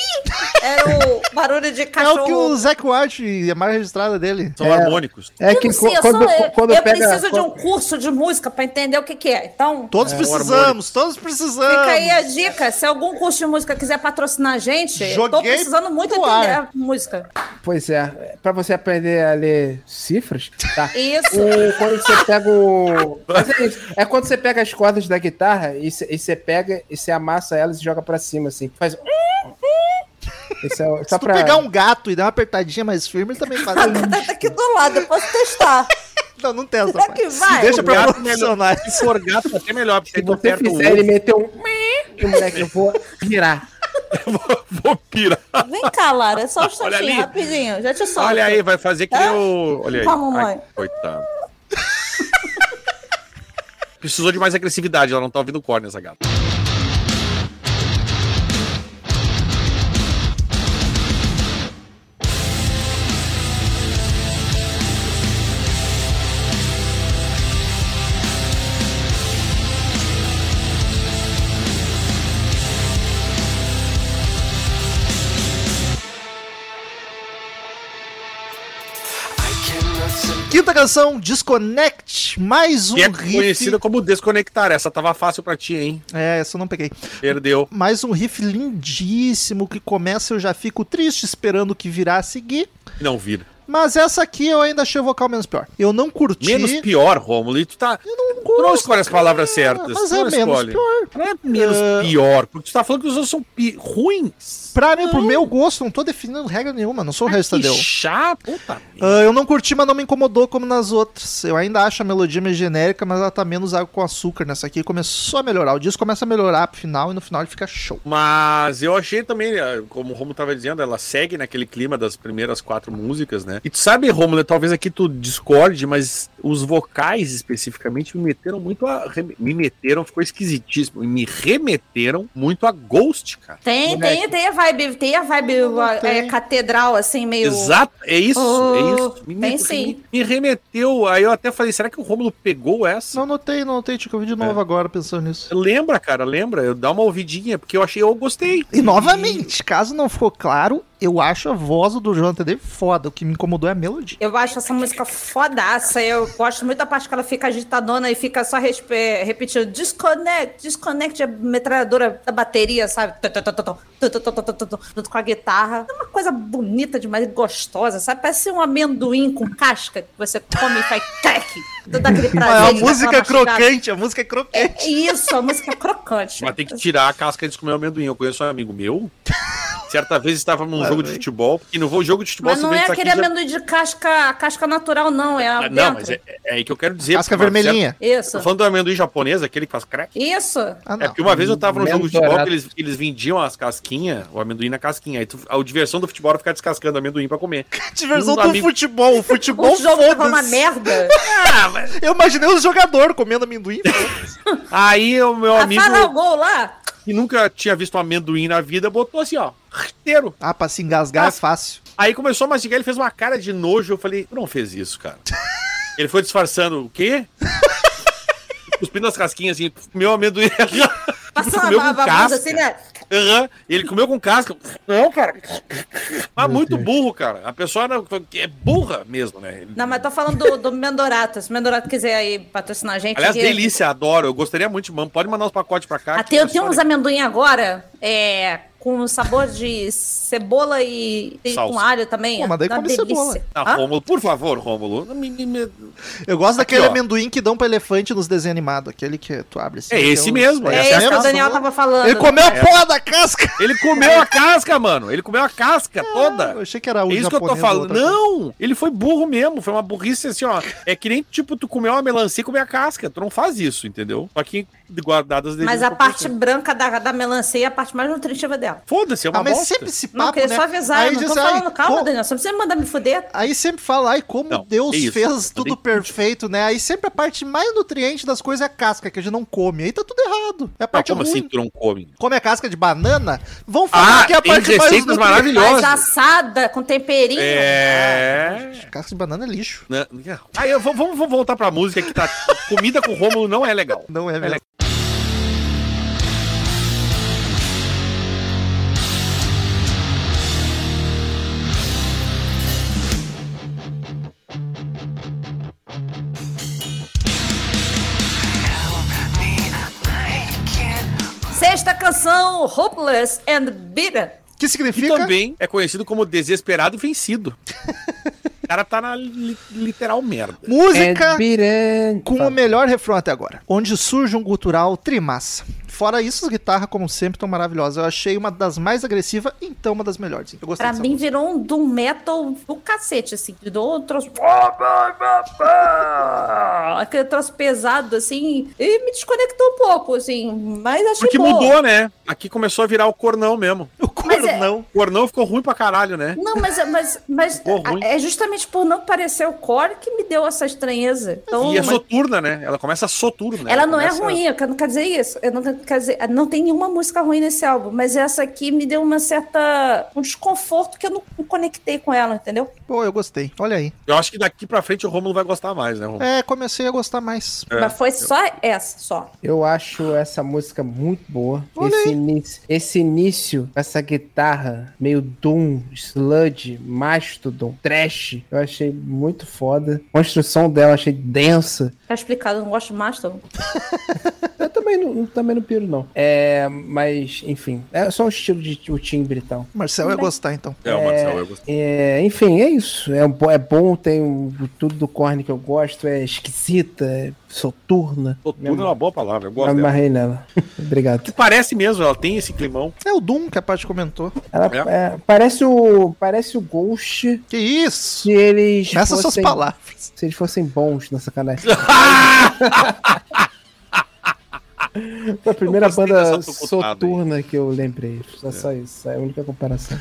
S3: Era o barulho de
S1: É
S3: cachorro.
S1: o que o Zac White, a marca registrada dele.
S2: São
S4: É.
S2: harmônicos.
S4: É
S3: Eu
S4: que
S3: sei, eu,
S4: quando,
S3: eu-
S4: quando
S3: eu
S4: pega.
S3: preciso de um
S4: quando-
S3: curso de música pra entender o que, que é. Então,
S1: Todos
S2: É,
S1: precisamos, todos precisamos.
S3: fica aí a dica. Se algum curso de música quiser patrocinar a gente, eu tô
S1: Joguei
S3: precisando muito entender a música.
S4: Pois é, pra você aprender a ler cifras, tá?
S3: Isso.
S4: O- quando você pega o. É, é quando você pega as cordas da guitarra e você, e você pega e você amassa elas e joga pra cima, assim. Faz. Esse é, o-
S1: Se
S4: só
S1: tu
S4: pra.
S1: pegar um gato e dar uma apertadinha mais firme, ele também faz.
S3: Tá aqui do lado, eu posso testar.
S1: não, não testa.
S3: Será que vai?
S1: Deixa pra
S2: Gato
S1: profissionais.
S2: Se for gato, é até melhor, porque
S4: Se você
S2: o
S4: fizer ele meter um. Moleque, eu vou virar.
S2: vou pirar.
S3: Vem cá, Lara, é só um
S2: Olha
S3: instantinho,
S2: ali.
S3: rapidinho. Já te solto.
S2: Olha aí, vai fazer que nem o. Olha aí.
S3: Tá, mamãe.
S2: Ai, coitado. Precisou de mais agressividade, ela não tá ouvindo corne essa gata.
S1: Quinta canção, Disconnect. Mais um
S2: Que é
S1: riff.
S2: conhecida como desconectar. Essa tava fácil pra ti, hein?
S1: É, essa eu não peguei.
S2: Perdeu.
S1: Mais um riff lindíssimo que começa eu já fico triste esperando que virá a seguir.
S2: Não vira.
S1: Mas essa aqui eu ainda achei o vocal menos pior. Eu não curti.
S2: Menos pior, Romulo. E tu tá.
S1: Eu não
S2: Tu não
S1: gosto,
S2: escolhe as palavras
S1: cara,
S2: certas.
S1: Mas
S2: tu
S1: é
S2: não
S1: menos
S2: escolhe.
S1: pior.
S2: Não é menos
S1: É.
S2: pior, porque tu tá falando que os outros são pi- ruins.
S1: Pra mim, pro meu gosto, não tô definindo regra nenhuma, não sou o resto
S2: que
S1: deu.
S2: chato, puta.
S1: Ah, eu não curti, mas não me incomodou como nas outras. Eu ainda acho a melodia meio genérica, mas ela tá menos água com açúcar. Nessa aqui começou a melhorar. O disco começa a melhorar pro final e no final ele fica show.
S2: Mas eu achei também, eh, como o Romulo tava dizendo, ela segue naquele clima das primeiras quatro músicas, né? E tu sabe, Romulo, talvez aqui tu discorde, mas os vocais especificamente me meteram muito a. Me meteram, ficou esquisitíssimo. E me remeteram muito a Ghost, cara.
S3: Tem,
S4: Moleque.
S3: tem, tem a vibe, tem a vibe é, catedral, assim, meio.
S2: Exato, é isso,
S3: Oh,
S2: é isso. Me,
S3: tem
S2: me-
S3: sim.
S2: me remeteu. Aí eu até falei, será que o Romulo pegou essa?
S1: Não notei, não notei. Tinha que ouvir de novo agora pensando nisso.
S2: Lembra, cara, lembra? Eu dá uma ouvidinha, porque eu achei, eu gostei.
S1: E novamente, caso não ficou claro, eu acho a voz do Jonathan Davis foda. O que me incomodou é a melodia.
S3: Eu acho essa música fodaça. Eu gosto muito da parte que ela fica agitadona e fica só repetindo desconect, desconect a metralhadora da bateria, sabe? Junto com a guitarra. É uma coisa bonita demais e gostosa, sabe? Parece um amendoim com casca que você come e faz crack. Tu dá aquele
S1: Ah,
S3: prazer.
S1: é
S3: dar
S1: música crocante, a música é crocante.
S3: É isso, a música é crocante.
S2: Mas tem que tirar a casca de comer o amendoim. Eu conheço um amigo meu. Certa vez estava num jogo de futebol. E no jogo de futebol
S3: Mas não é aquele
S2: já-
S3: amendoim de casca, casca natural, não. É a
S2: Ah, Não,
S3: dentro.
S2: mas é, é aí que eu quero dizer.
S1: Casca vermelhinha.
S2: certa-
S3: Isso.
S2: Tô falando do amendoim japonês, aquele que faz crack.
S3: Isso.
S1: Ah,
S2: É porque uma vez eu tava num jogo de futebol que eles, eles vendiam as casquinhas, o amendoim na casquinha. Aí tu- a diversão do futebol era ficar descascando amendoim pra comer.
S1: Diversão
S2: um
S1: do
S2: amigo-
S1: futebol. O futebol
S3: O jogo tava uma
S1: foda-se. Eu imaginei os jogadores comendo amendoim.
S2: Aí o meu
S3: Ah,
S2: amigo,
S3: o gol lá.
S2: que nunca tinha visto um amendoim na vida, botou assim, ó, inteiro.
S1: ah, pra se engasgar é fácil.
S2: Aí começou a mastigar, ele fez uma cara de nojo. Eu falei, tu não fez isso, cara. ele foi disfarçando, o quê? Cuspindo as casquinhas assim, meu amendoim.
S3: Passando
S2: Comeu
S3: a
S2: casca.
S3: assim, né?
S2: Aham. Ele comeu com casca. Não, cara. Mas muito burro, cara. A pessoa é burra mesmo, né?
S3: Não, mas tô falando do, do Mendorato. Se o Mendorato quiser aí patrocinar a gente.
S2: Aliás,
S3: que-
S2: delícia, adoro. Eu gostaria muito, mano. Pode mandar os pacotes pra cá.
S3: Ah,
S2: que
S3: tem,
S2: é
S3: tem
S2: só-
S3: uns amendoim agora, é, com sabor de cebola e, e com alho também.
S1: Pô, mas daí
S3: Tá
S1: come
S3: delícia.
S1: cebola.
S2: Ah? Rômulo, por favor, Rômulo. Não
S1: Eu gosto
S2: Aqui,
S1: daquele
S2: ó.
S1: amendoim que dão pra elefante nos desenhos animados. Aquele que tu abre assim.
S2: É
S1: que
S2: esse
S1: os-
S2: mesmo,
S3: É
S2: Essa
S3: esse que
S2: é
S3: o
S2: a
S3: Daniel tava falando.
S1: Ele comeu a porra da casca!
S2: Ele comeu a casca, mano. Ele comeu a casca toda.
S1: Eu achei que era o
S2: É isso que eu tô falando.
S1: outra coisa.
S2: Não! Ele foi burro mesmo. Foi uma burrice assim, ó. É que nem, tipo, tu comer uma melancia e comer a casca. Tu não faz isso, entendeu? Só que guardadas as
S3: Mas a parte branca da, da melancia é a parte mais nutritiva dela.
S2: Foda-se, é uma
S1: Ah, mas
S2: bosta.
S1: sempre se
S3: Não,
S1: papo,
S3: queria
S1: né?
S3: só avisar, eu não
S1: diz,
S3: tô
S1: ai,
S3: falando, calma,
S1: co-
S3: Daniel, só precisa mandar me fuder.
S1: Aí sempre fala, ai, como
S2: Não,
S1: Deus
S2: é isso.
S1: fez
S2: Eu
S1: tudo perfeito, né? Aí sempre a parte mais nutriente das coisas é a casca, que a gente não come. Aí tá tudo errado. É a
S2: Não,
S1: parte
S2: como
S1: ruim.
S2: assim tu não come?
S1: Come a casca de banana, vão falar
S2: Ah,
S1: que é a
S2: tem
S1: parte mais
S2: receitas
S1: nutriente.
S2: maravilhosas.
S3: Mas assada, com temperinho.
S2: É.
S1: Casca de banana é lixo.
S2: Né? Aí eu vou- vamos, vamos voltar pra música que tá. Comida com Rômulo não é legal.
S1: Não é
S2: É
S3: canção, Hopeless and Bitter.
S1: Que significa?
S2: também é conhecido como desesperado e vencido. O cara tá na li- literal merda.
S1: Música
S4: É
S1: com o melhor refrão até agora. Onde surge um gutural trimassa. Fora isso, as guitarras, como sempre, estão maravilhosas. Eu achei uma das mais agressivas, então uma das melhores. Eu gostei
S3: Pra mim
S1: música.
S3: virou um doom metal do cacete, assim. Do outros. Aquele troço pesado, assim. E me desconectou um pouco, assim. Mas achei
S2: Porque
S3: boa.
S2: mudou, né? Aqui começou a virar o cornão mesmo.
S1: O
S3: é-
S1: cornão.
S2: O cornão ficou ruim pra caralho, né?
S3: Não, mas, mas, mas é justamente por não parecer o core que me deu essa estranheza. Então,
S2: E é
S3: mas-
S2: soturna, né? Ela começa soturna.
S3: ela não é ruim, eu não quero dizer isso. Eu não quero dizer, não tem nenhuma música ruim nesse álbum, mas essa aqui me deu uma certa um desconforto que eu não não conectei com ela, entendeu?
S1: Pô, eu gostei. Olha aí.
S2: Eu acho que daqui pra frente o Rômulo vai gostar mais, né, Rômulo?
S1: É, comecei a gostar mais.
S2: É.
S3: Mas foi só essa, só.
S4: Eu acho essa música muito boa. Esse início, esse início, essa guitarra meio doom, sludge, mastodon, trash, eu achei muito foda. A construção dela eu achei densa.
S3: Tá explicado, eu não gosto de Mastodon.
S4: Eu também não, também não piro, não. É, mas, enfim, é só um estilo de o timbre e tal.
S1: Marcel ia gostar, então.
S2: É, o Marcel, eu gostei.
S4: É, enfim, é isso. É, é bom, tem o- tudo do Korn que eu gosto, é esquisita, é soturna.
S2: Soturna é uma boa palavra, eu
S4: Me
S2: gosto dela.
S4: amarrei nela. Obrigado.
S2: Que parece mesmo, ela tem esse climão.
S1: É o Doom que a parte comentou.
S4: Ela
S2: É.
S4: é, parece o parece o Ghost
S1: Que isso?
S4: se eles
S1: Essas suas
S4: fossem,
S1: palavras.
S4: se eles fossem bons na sacanagem. Foi a primeira banda soturna que eu lembrei. Só, só isso. É a única comparação.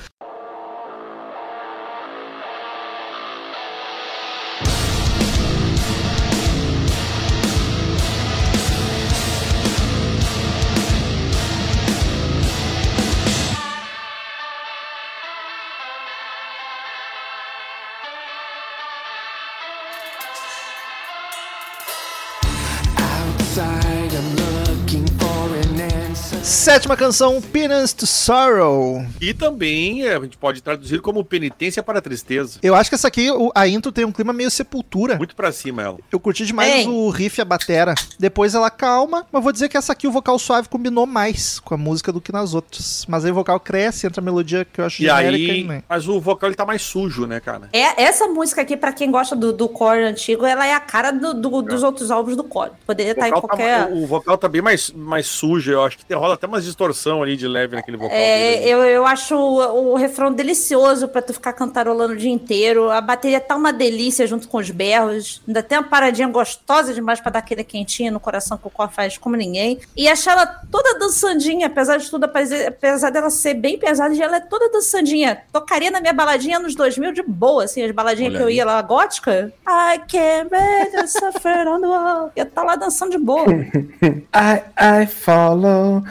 S1: Sétima canção, Penance to Sorrow.
S2: E também é, a gente pode traduzir como penitência para a tristeza.
S1: Eu acho que essa aqui, a intro tem um clima meio sepultura.
S2: Muito pra cima ela.
S1: Eu curti demais
S3: Ei.
S1: o riff e a batera. Depois ela calma, mas vou dizer que essa aqui o vocal suave combinou mais com a música do que nas outras. Mas aí o vocal cresce, entra a melodia que eu acho
S2: E
S1: genérica
S2: aí,
S1: né?
S2: mas o vocal ele tá mais sujo, né, cara?
S3: É, essa música aqui, pra quem gosta do, do core antigo, ela é a cara do- do- dos outros álbuns do core. Poderia estar em
S2: vocal, tá,
S3: qualquer.
S2: o vocal tá bem mais, mais sujo, eu acho que rola até umas distorção ali de leve naquele vocal.
S3: É,
S2: dele.
S3: eu, eu acho o, o refrão delicioso pra tu ficar cantarolando o dia inteiro. A bateria tá uma delícia junto com os berros. Ainda tem uma paradinha gostosa demais pra dar aquele quentinho no coração que o Core faz como ninguém. E achar ela toda dançandinha, apesar de tudo, apesar dela ser bem pesada, ela é toda dançandinha. Tocaria na minha baladinha nos 2000 de boa, assim, as baladinhas
S2: Olha
S3: que eu
S2: aí.
S3: ia lá, gótica. I can't make you suffer on the wall. Ia tá lá dançando de boa.
S4: I, I follow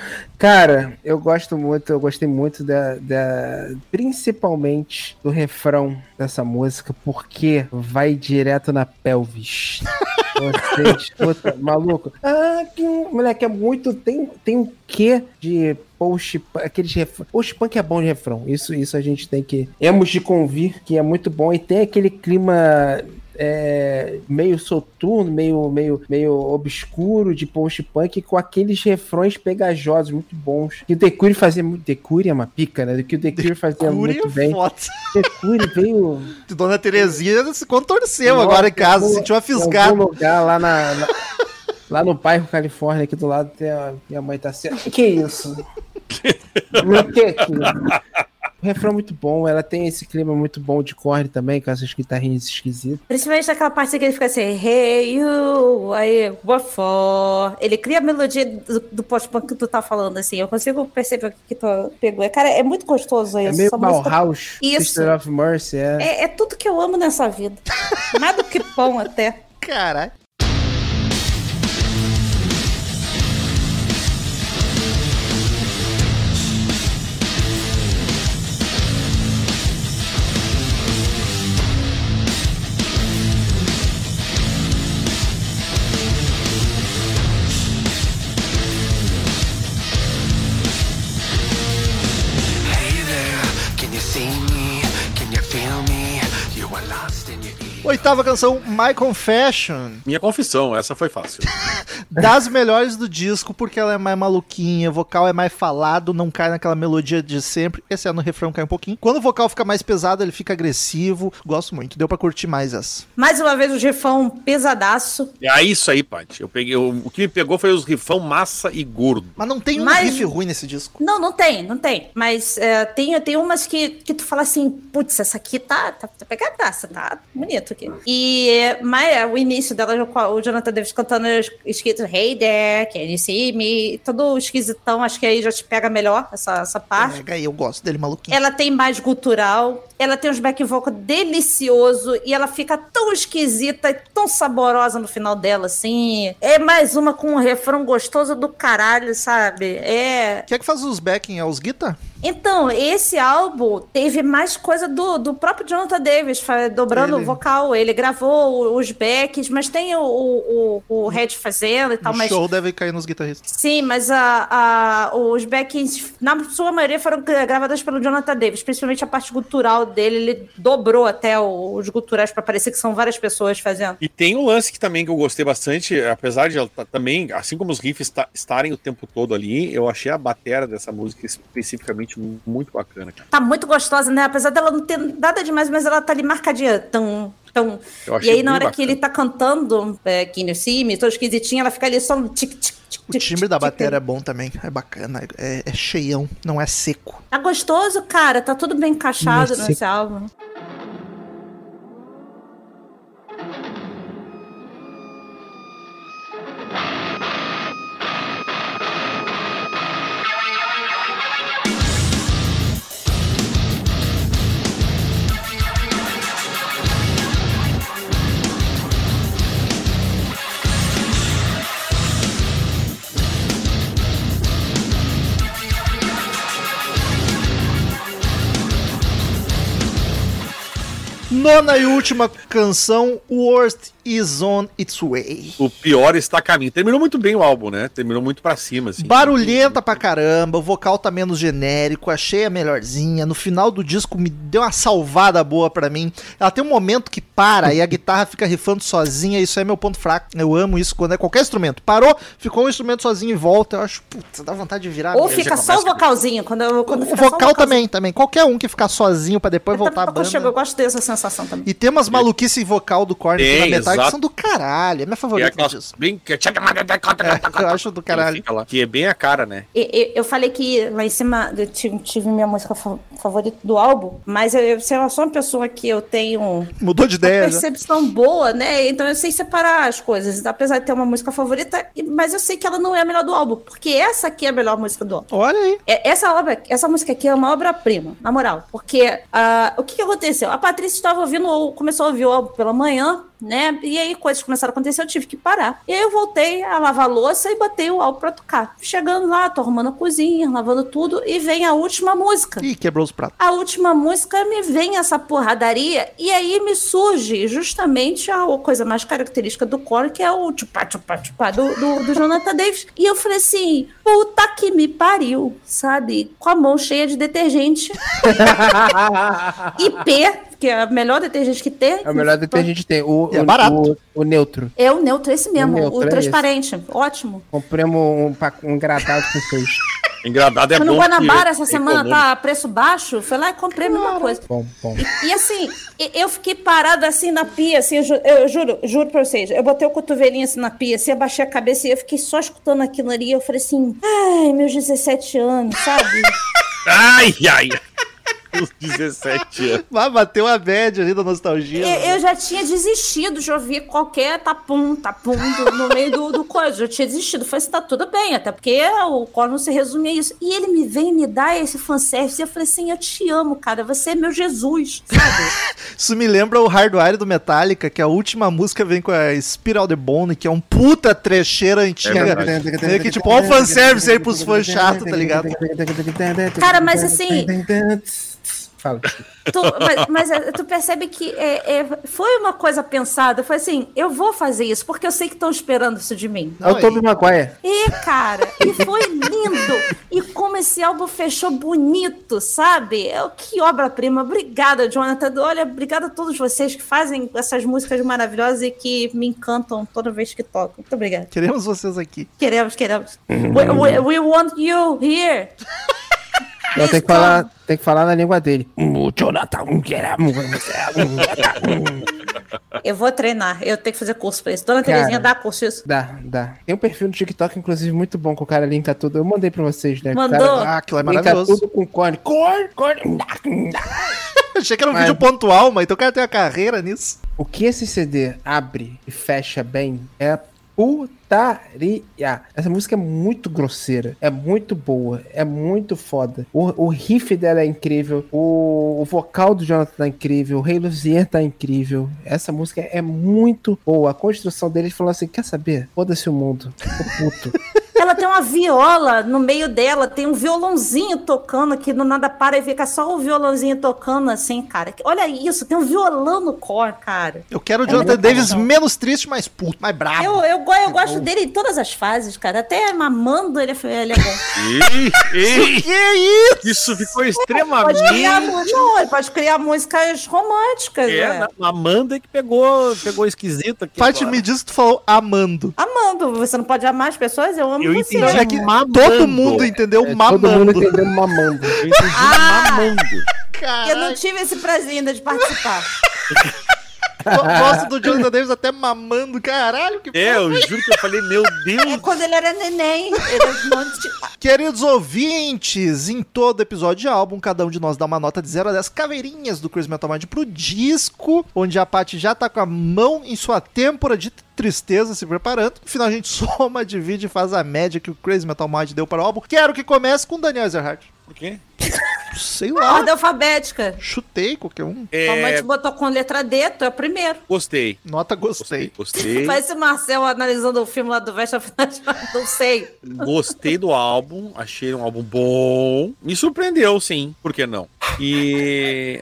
S4: Cara, eu gosto muito, eu gostei muito da, da- principalmente do refrão dessa música, porque vai direto na pelvis. Você escuta, maluco. Ah, que moleque, é muito. Tem, tem um quê de post aqueles refrão. Post punk é bom de refrão. Isso, isso a gente tem que. Temos de convir que é muito bom. E tem aquele clima é, meio soturno, meio, meio, meio obscuro de post-punk com aqueles refrões pegajosos muito bons. Que o The Cure fazia muito. The Cure é uma pica, né? Do que o The Cure fazia
S1: Cure
S4: muito
S1: é
S4: bem.
S1: foda.
S4: The Cure veio.
S1: Dona Terezinha se contorceu
S4: Nossa,
S1: agora em casa,
S4: em
S1: sentiu uma
S4: em
S1: fisgada.
S4: lugar lá na. na- Lá no bairro Califórnia, aqui do lado, tem a minha mãe tá assim. Que que isso? Meu que é aquilo? O refrão é muito bom, ela tem esse clima muito bom de corne também, com essas guitarrinhas esquisitas.
S3: Principalmente naquela parte que ele fica assim, hey you, aí, what for? Ele cria a melodia do, do post-punk que tu tá falando, assim. Eu consigo perceber o que, que tu pegou. Cara, é muito gostoso
S4: É
S3: isso.
S4: meio
S3: essa música.
S4: Bauhaus,
S3: Isso.
S4: Sister of Mercy, é.
S3: É, é tudo que eu amo nessa vida. Mais do que pão até.
S1: Caralho. Oitava canção, My Confession.
S2: Minha confissão, essa foi fácil.
S1: Das melhores do disco, porque ela é mais maluquinha, o vocal é mais falado, não cai naquela melodia de sempre. Esse é no refrão cai um pouquinho. Quando o vocal fica mais pesado, ele fica agressivo. Gosto muito, deu pra curtir mais essa.
S3: Mais uma vez o rifão pesadaço.
S2: É isso aí, Paty. Eu peguei, o, o que me pegou foi os rifão massa e gordo.
S1: Mas não tem um
S3: Mas-
S1: riff ruim nesse disco.
S3: Não, não tem, não tem. Mas é, tem, tem umas que, que tu fala assim, putz, essa aqui tá, tá, tá pegadaça, tá bonito aqui. E é, mas é, o início dela, o Jonathan Davis cantando escrito Hey there, can you see me? Todo esquisitão, acho que aí já te pega melhor essa, essa parte.
S1: Pega aí, eu gosto dele maluquinho.
S3: Ela tem mais gutural, ela tem uns back vocal delicioso e ela fica tão esquisita e tão saborosa no final dela, assim. É mais uma com um refrão gostoso do caralho, sabe? É.
S1: Quem é que faz os backing? É os guitar?
S3: Então, esse álbum teve mais coisa do, do próprio Jonathan Davis, dobrando
S1: Ele-
S3: o vocal. Ele gravou o- os backs, mas tem o, o, o, o Red fazendo e tal,
S1: No
S3: mas.
S1: show deve cair nos guitarristas.
S3: Sim, mas a, a- os backings, na sua maioria, foram gra- gravados pelo Jonathan Davis, principalmente a parte gutural dele. Ele dobrou até o- os guturais para parecer que são várias pessoas fazendo.
S2: E tem um lance que também que eu gostei bastante, apesar de ela tá- também, assim como os riffs ta- estarem o tempo todo ali, eu achei a batera dessa música especificamente mu- muito bacana, cara.
S3: Tá muito gostosa, né? Apesar dela não ter nada demais, mas ela tá ali marcadinha. Tão, tão... E aí, na hora
S2: bacana.
S3: que ele tá cantando, é, See Me, todo esquisitinho, ela fica ali só um tic, tic, tic,
S1: O timbre da bateria é bom também. É bacana. É, é cheião, não é seco.
S3: Tá gostoso, cara. Tá tudo bem encaixado
S4: Mas
S3: nesse álbum.
S1: Nona e última canção, Worst is on its way.
S2: O pior está a caminho. Terminou muito bem o álbum, né? Terminou muito pra cima, assim.
S1: Barulhenta pra caramba, o vocal tá menos genérico, achei a melhorzinha. No final do disco me deu uma salvada boa pra mim. Ela tem um momento que para e a guitarra fica rifando sozinha, isso é meu ponto fraco. Eu amo isso quando é qualquer instrumento. Parou, ficou um instrumento sozinho e volta. Eu acho, puta, dá vontade de virar.
S3: Ou fica só o vocalzinho. Quando, eu- quando
S1: O
S3: fica só
S1: vocal
S3: vocalzinho.
S1: também, também. Qualquer um que ficar sozinho pra depois
S3: Eu,
S1: voltar a
S3: também aconchego, eu
S1: banda.
S3: gosto dessa sensação também.
S1: E tem umas maluquices vocal do Korn
S2: Tem,
S1: na metade que
S2: exato.
S1: são do caralho. É minha favorita
S2: aquelas
S1: disso.
S2: bem... que-
S1: É, eu acho do caralho.
S2: que é bem a cara, né?
S3: E- e- Eu falei que lá em cima eu tive, tive minha música fa- favorita do álbum, mas eu, eu, sei lá, sou uma pessoa que eu tenho
S1: Mudou de
S3: uma
S1: ideia. já.
S3: percepção boa, né? Então eu sei separar as coisas. Apesar de ter uma música favorita, mas eu sei que ela não é a melhor do álbum, porque essa aqui é a melhor música do álbum.
S1: Olha aí.
S3: É, Essa obra, essa música aqui é uma obra-prima, na moral. Porque ah, o que, que aconteceu? A Patrícia estava ouvindo, começou a ouvir pela manhã, né? E aí coisas começaram a acontecer, eu tive que parar. E aí eu voltei a lavar a louça e botei o álbum pra tocar. Chegando lá, tô arrumando a cozinha, lavando tudo, e vem a última música.
S1: Ih, quebrou os pratos.
S3: A última música me vem essa porradaria, e aí me surge justamente a coisa mais característica do core, que é o tchupá, tchupá, tchupá do, do, do Jonathan Davis. E eu falei assim, puta que me pariu, sabe? Com a mão cheia de detergente. IP, que é a melhor detergente que tem.
S4: É o melhor detergente que tem. O,
S1: é
S4: o-
S1: barato.
S4: O, o neutro.
S3: É o neutro, esse mesmo,
S4: O
S3: o,
S4: é
S3: transparente. Ótimo.
S4: Compramos um, um gratado com seis.
S2: Engradado é
S3: Fui
S2: bom.
S3: no Guanabara essa
S2: é
S3: semana,
S2: econômico.
S3: tá a preço baixo. Fui lá e comprei a mesma coisa.
S4: Bom, bom.
S3: E, e assim, eu fiquei parada assim na pia, assim, eu, ju- eu juro, juro pra vocês. Eu botei o cotovelinho assim na pia, assim, abaixei a cabeça e eu fiquei só escutando aquilo ali. Eu falei assim, ai, meus 17 anos, sabe?
S2: Ai, ai. Os 17 anos.
S1: Mas bateu a bad ali da nostalgia.
S3: Eu, eu já tinha desistido de ouvir qualquer tapum, tapum do- no meio do, do coisa. Eu tinha desistido. Falei assim, tá tudo bem, até porque o coro não se resume a isso. E ele me vem me dar esse fanservice. E eu falei assim, eu te amo, cara. Você é meu Jesus, sabe?
S1: Isso me lembra o Hardwire do Metallica, que a última música vem com a Spiral the Bone, que é um puta trecheira antiga. Meio que tipo, ó o fanservice aí pros fãs chatos, tá ligado?
S3: Cara, mas assim-
S4: Fala.
S3: Tu, mas, mas, é, tu percebe que é, é, foi uma coisa pensada. Foi assim, eu vou fazer isso, porque eu sei que estão esperando isso de mim.
S4: É o Tobey Maguire.
S3: E, cara, e foi lindo. E como esse álbum fechou bonito, sabe? É, que obra-prima. Obrigada, Jonathan. Olha, obrigada a todos vocês que fazem essas músicas maravilhosas e que me encantam toda vez que tocam. Muito obrigada.
S1: Queremos vocês aqui.
S3: Queremos, queremos. We, we- we want you here.
S4: Não, tem que falar, tem que falar na língua dele. O Jonathan,
S3: Eu vou treinar. Eu tenho que fazer curso pra isso. Dona
S4: Cara.
S3: Terezinha dá curso isso.
S4: Dá, dá. Tem um perfil no TikTok, inclusive, muito bom, que o cara linka tudo. Eu mandei pra vocês, né? O
S3: Mandou?
S4: cara
S1: Ah, aquilo é
S4: linka
S1: maravilhoso.
S4: tudo com corne. Corne, corne.
S1: Achei que era um
S4: Mas-
S1: vídeo pontual, mas então o cara tem uma carreira nisso.
S4: O que esse CD abre e fecha bem é putaria. Essa música é muito grosseira, é muito boa, é muito foda. O, o riff dela é incrível, o, o vocal do Jonathan tá incrível, o Rei Luzier tá incrível. Essa música é muito boa. A construção deles falou assim: quer saber? Foda-se o mundo. Tô puto.
S3: Ela tem uma viola no meio dela, tem um violãozinho tocando que do nada para e fica só o violãozinho tocando assim, cara. Olha isso, tem um violão no core, cara.
S1: Eu quero o Jonathan Davis menos triste, mais puto, mais brabo.
S3: Eu, eu, go- eu gosto dele em todas as fases, cara. Até mamando ele, é- ele é bom.
S2: Ei,
S1: Que isso?
S2: isso ficou
S3: Pode criar,
S2: extremamente.
S3: não, ele pode criar músicas românticas.
S2: É,
S3: né?
S2: na- a Amanda que pegou, pegou esquisito aqui.
S1: Paty, me diz que tu falou amando.
S3: Amando, você não pode amar as pessoas, eu amo
S2: Eu
S3: você.
S2: entendi.
S1: É que
S2: mamando.
S1: todo mundo entendeu
S4: É,
S1: mamando.
S4: todo mundo entendeu mamando.
S2: Eu entendi
S3: Ah!
S2: mamando.
S3: Eu
S1: Caralho.
S3: não tive esse prazer ainda de participar.
S1: Go- Gosto do Jonathan Davis até mamando. Caralho, que
S2: É, eu juro que eu falei, meu
S3: É
S2: Deus.
S3: quando ele era neném. Ele não tinha-
S1: Queridos ouvintes, em todo episódio de álbum, cada um de nós dá uma nota de 0 a 10 caveirinhas do Crazy Metal Mind pro disco, onde a Paty já tá com a mão em sua têmpora de tristeza se preparando. No final a gente soma, divide e faz a média que o Crazy Metal Mind deu para o álbum. Quero que comece com Daniel Ezerhardt.
S2: Por quê?
S1: Sei lá,
S3: Ordem alfabética.
S1: chutei qualquer um.
S3: Sua mãe
S2: É,
S3: te botou com letra D, tu é o primeiro.
S2: gostei.
S1: Nota gostei.
S2: Gostei.
S3: Faz esse Marcel analisando o filme lá do Vesta Não sei.
S2: Gostei do álbum, achei um álbum bom. Me surpreendeu, sim. Por que não? E.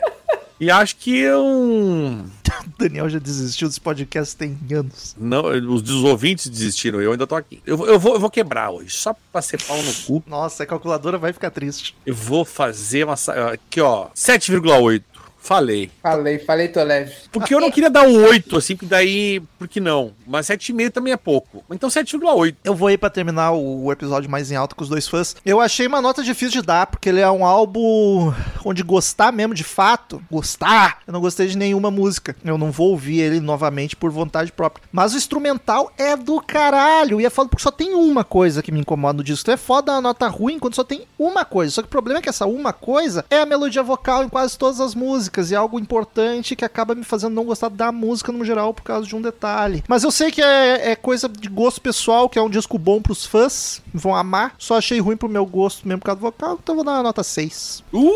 S2: E acho que é um.
S1: O Daniel já desistiu desse podcast tem anos.
S2: Não, os, ouvintes desistiram, eu ainda tô aqui. Eu, vou- eu, vou, eu vou quebrar hoje, só pra ser pau no cu.
S1: Nossa, a calculadora vai ficar triste.
S2: Eu vou fazer uma. Aqui, ó. 7,8. Falei.
S4: Falei, falei, tô leve.
S2: Porque eu não queria dar um 8, assim, porque daí. Por que não? Mas 7,5 também é pouco. Então 7,8.
S1: Eu vou aí pra terminar o, o episódio mais em alta com os dois fãs. Eu achei uma nota difícil de dar, porque ele é um álbum onde gostar mesmo de fato, gostar, eu não gostei de nenhuma música. Eu não vou ouvir ele novamente por vontade própria. Mas o instrumental é do caralho. E é foda porque só tem uma coisa que me incomoda no disco. Então é foda a nota ruim quando só tem uma coisa. Só que o problema é que essa uma coisa é a melodia vocal em quase todas as músicas. E é algo importante que acaba me fazendo não gostar da música no geral por causa de um detalhe. Mas eu sei que é, é coisa de gosto pessoal, que é um disco bom pros fãs, vão amar. Só achei ruim pro meu gosto mesmo por causa do vocal, então eu vou dar uma nota 6.
S2: Uh!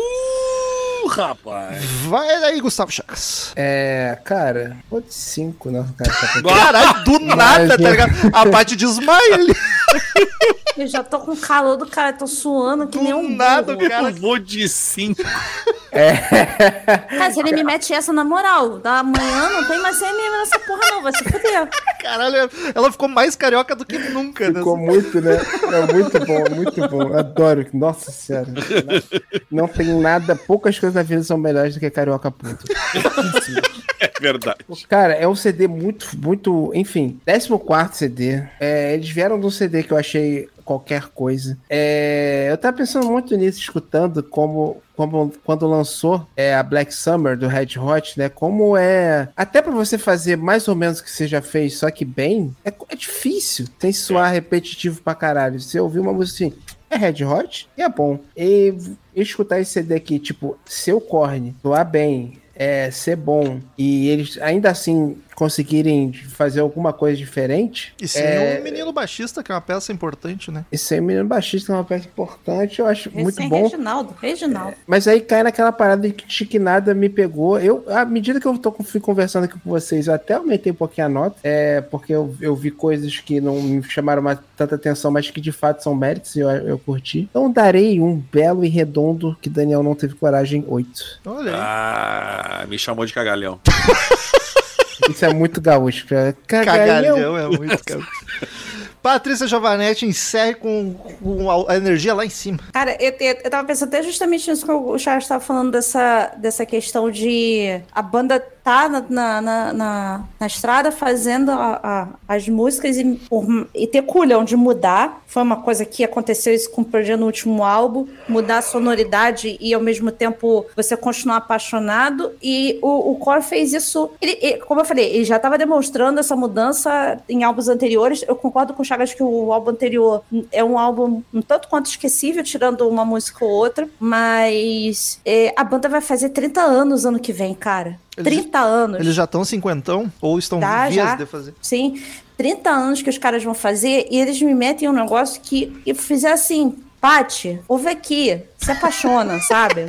S2: rapaz.
S1: Vai aí, Gustavo Chagas.
S4: É, cara, vou de 5, não, cara. tá com-
S1: Caralho, do nada, tá ligado? A parte desmaia ali.
S3: Eu já tô com calor do cara, tô suando que
S1: Do
S3: nem um
S1: nada,
S3: burro.
S1: cara.
S2: Eu vou de 5.
S3: Cara, se ele me mete essa na moral, da manhã não tem mais CMM nessa porra não, vai se fuder.
S1: Caralho, ela ficou mais carioca do que nunca, né?
S4: Ficou muito, né? É muito bom, muito bom. Adoro. Nossa senhora. Não tem nada, poucas coisas na vida são melhores do que Carioca Puto.
S2: É verdade.
S4: Cara, é um CD muito, muito. Enfim, 14 CD. É, eles vieram de um CD que eu achei qualquer coisa. É, eu tava pensando muito nisso, escutando como. Como quando lançou é, a Black Summer do Red Hot, né? Como é. Até pra você fazer mais ou menos o que você já fez, só que bem, é, é difícil. Sem soar repetitivo pra caralho. Você ouvir uma música assim, é Red Hot e é bom. E escutar esse CD aqui, tipo, seu corne, soar bem, é, ser bom. E eles ainda assim conseguirem fazer alguma coisa diferente.
S1: E sem
S4: é,
S1: o menino baixista, que é uma peça importante, né?
S4: E sem o menino baixista, que é uma peça importante, eu acho muito
S3: Recém
S4: bom.
S3: Reginaldo, Reginaldo.
S4: Mas aí cai naquela parada de que que nada me pegou. Eu, à medida que eu tô, fui conversando aqui com vocês, eu até aumentei um pouquinho a nota, é, porque eu, eu vi coisas que não me chamaram mais tanta atenção, mas que de fato são méritos e eu, eu curti. Então darei um belo e redondo que Daniel não teve coragem, 8.
S1: Olha aí.
S2: Ah, me chamou de cagalhão.
S4: Isso é muito gaúcho. Pra... Cagalhão.
S1: Cagalhão é muito cagalhão. Patrícia Giovanetti encerre com, com a, a energia lá em cima.
S3: Cara, eu, eu, eu tava pensando até justamente nisso que o Charles tava falando dessa, dessa questão de a banda tá na, na, na, na, estrada fazendo a- a- as músicas e, por- e ter culhão de mudar. Foi uma coisa que aconteceu isso com o Pearl no último álbum, mudar a sonoridade e ao mesmo tempo você continuar apaixonado. E o, o Core fez isso, ele- ele- como eu falei, ele já estava demonstrando essa mudança em álbuns anteriores. Eu concordo com o Chagas que o álbum anterior é um álbum um tanto quanto esquecível, tirando uma música ou outra, mas é, a banda vai fazer 30 anos ano que vem, cara.
S1: Eles-
S3: 30 anos.
S1: Eles já estão cinquentão ou estão
S3: Tá,
S1: vias
S3: já.
S1: de fazer?
S3: Sim, 30 anos que os caras vão fazer e eles me metem um negócio que eu fizer assim, Pati, ouve aqui, se apaixona, sabe?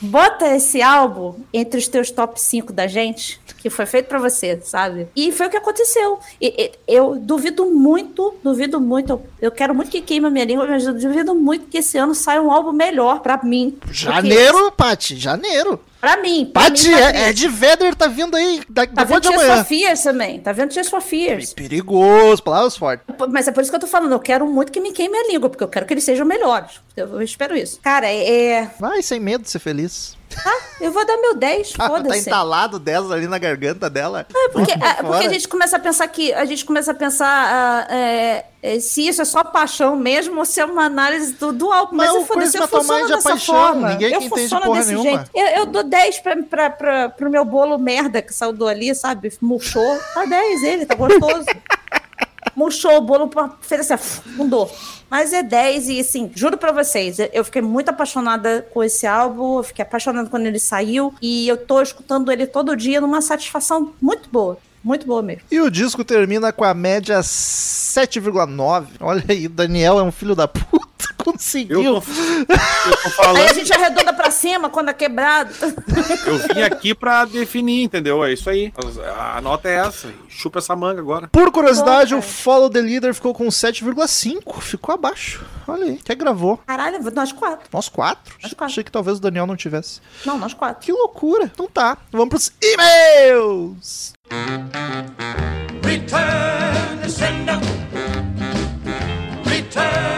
S3: Bota esse álbum entre os teus top 5 da gente, que foi feito pra você, sabe? E foi o que aconteceu. E- e- eu duvido muito, duvido muito, eu, eu quero muito que queima minha língua, mas eu duvido muito que esse ano saia um álbum melhor pra mim.
S1: Janeiro, Paty, janeiro.
S3: Pra mim. pra
S1: Paty,
S3: mim,
S1: é, é de Vedder, tá vindo aí da,
S3: Tá vendo
S1: de amanhã.
S3: for Fears também, tá vendo Tears for Fears.
S1: Perigoso, palavras fortes.
S3: Mas é por isso que eu tô falando, eu quero muito que me queime a língua, porque eu quero que eles sejam melhores. Eu, eu espero isso. Cara, é.
S1: Vai sem medo de ser feliz.
S3: Eu vou dar meu 10,
S1: Ah, tá
S3: foda-se.
S1: entalado 10 ali na garganta dela.
S3: É porque, é, porque a gente começa a pensar que. A gente começa a pensar ah, é, é, se isso é só paixão mesmo ou se é uma análise do, do álbum. Mas,
S1: Mas
S3: eu foda-se, eu funciono dessa
S1: paixão,
S3: forma.
S1: ninguém
S3: eu funciono desse
S1: nenhuma.
S3: jeito. Eu, eu dou 10 pra, pra, pra, pro meu bolo merda que saiu do ali, sabe? Murchou. Tá 10 ele, tá gostoso. murchou o bolo, pra- fez assim, mudou. Mas é 10 e assim, juro pra vocês, eu fiquei muito apaixonada com esse álbum, eu fiquei apaixonada quando ele saiu e eu tô escutando ele todo dia numa satisfação muito boa, muito boa mesmo.
S1: E o disco termina com a média 7,9. Olha aí, o Daniel é um filho da puta. Conseguiu.
S2: Eu tô, eu tô
S3: Aí a
S2: falando,
S3: gente arredonda pra cima quando é quebrado.
S2: eu vim aqui pra definir, entendeu? É isso aí. A nota é essa. Chupa essa manga agora.
S1: Por curiosidade,
S3: Pô,
S1: o. Follow the Leader ficou com 7,5. Ficou abaixo. Olha aí, até gravou.
S3: Caralho, nós quatro.
S1: Nós quatro.
S3: Nós quatro.
S1: Achei que talvez o Daniel não tivesse.
S3: Não, nós quatro.
S1: Que loucura. Então tá, vamos pros e-mails.
S7: Return to sender. Return.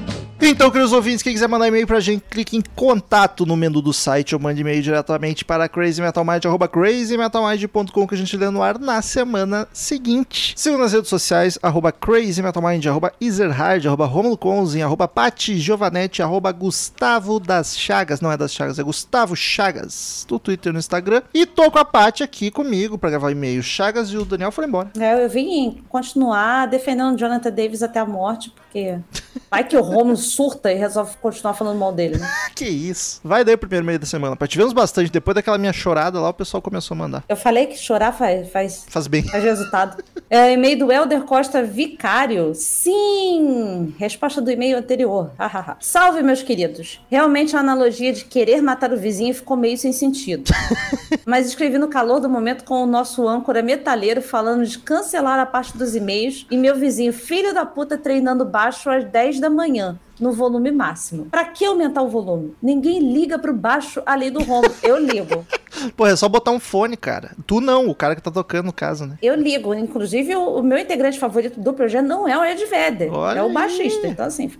S1: Então, queridos ouvintes, quem quiser mandar e-mail pra gente, clique em contato no menu do site ou mande e-mail diretamente para crazymetalmind.com que a gente lê no ar na semana seguinte. Siga nas redes sociais, arroba crazymetalmind, arroba ezerhard, arroba romulo conzen, arroba arroba gustavo das chagas, não é das chagas, é Gustavo Chagas, no Twitter e no Instagram. E tô com a Pati aqui comigo pra gravar e-mail Chagas e o Daniel foi embora.
S3: É, eu vim continuar defendendo Jonathan Davis até a morte, porque vai que o Romulo surta e resolve continuar falando mal dele, né?
S1: Que isso. Vai daí o primeiro e-mail da semana. Pati, tivemos bastante. Depois daquela minha chorada lá, o pessoal começou a mandar.
S3: Eu falei que chorar faz, faz,
S1: Faz bem.
S3: faz resultado. É, e-mail do Helder Costa Vicário. Sim! Resposta do e-mail anterior. Salve, meus queridos. Realmente a analogia de querer matar o vizinho ficou meio sem sentido. Mas escrevi no calor do momento com o nosso âncora metalheiro falando de cancelar a parte dos e-mails e meu vizinho, filho da puta, treinando baixo às 10 da manhã. No volume máximo. Pra que aumentar o volume? Ninguém liga pro baixo além do rombo. Eu ligo.
S1: Pô, é só botar um fone, cara. Tu não, o cara que tá tocando no caso, né?
S3: Eu ligo. Inclusive, o, o meu integrante favorito do projeto não é o Ed Vedder.
S1: Olha
S3: é o baixista. Então, assim.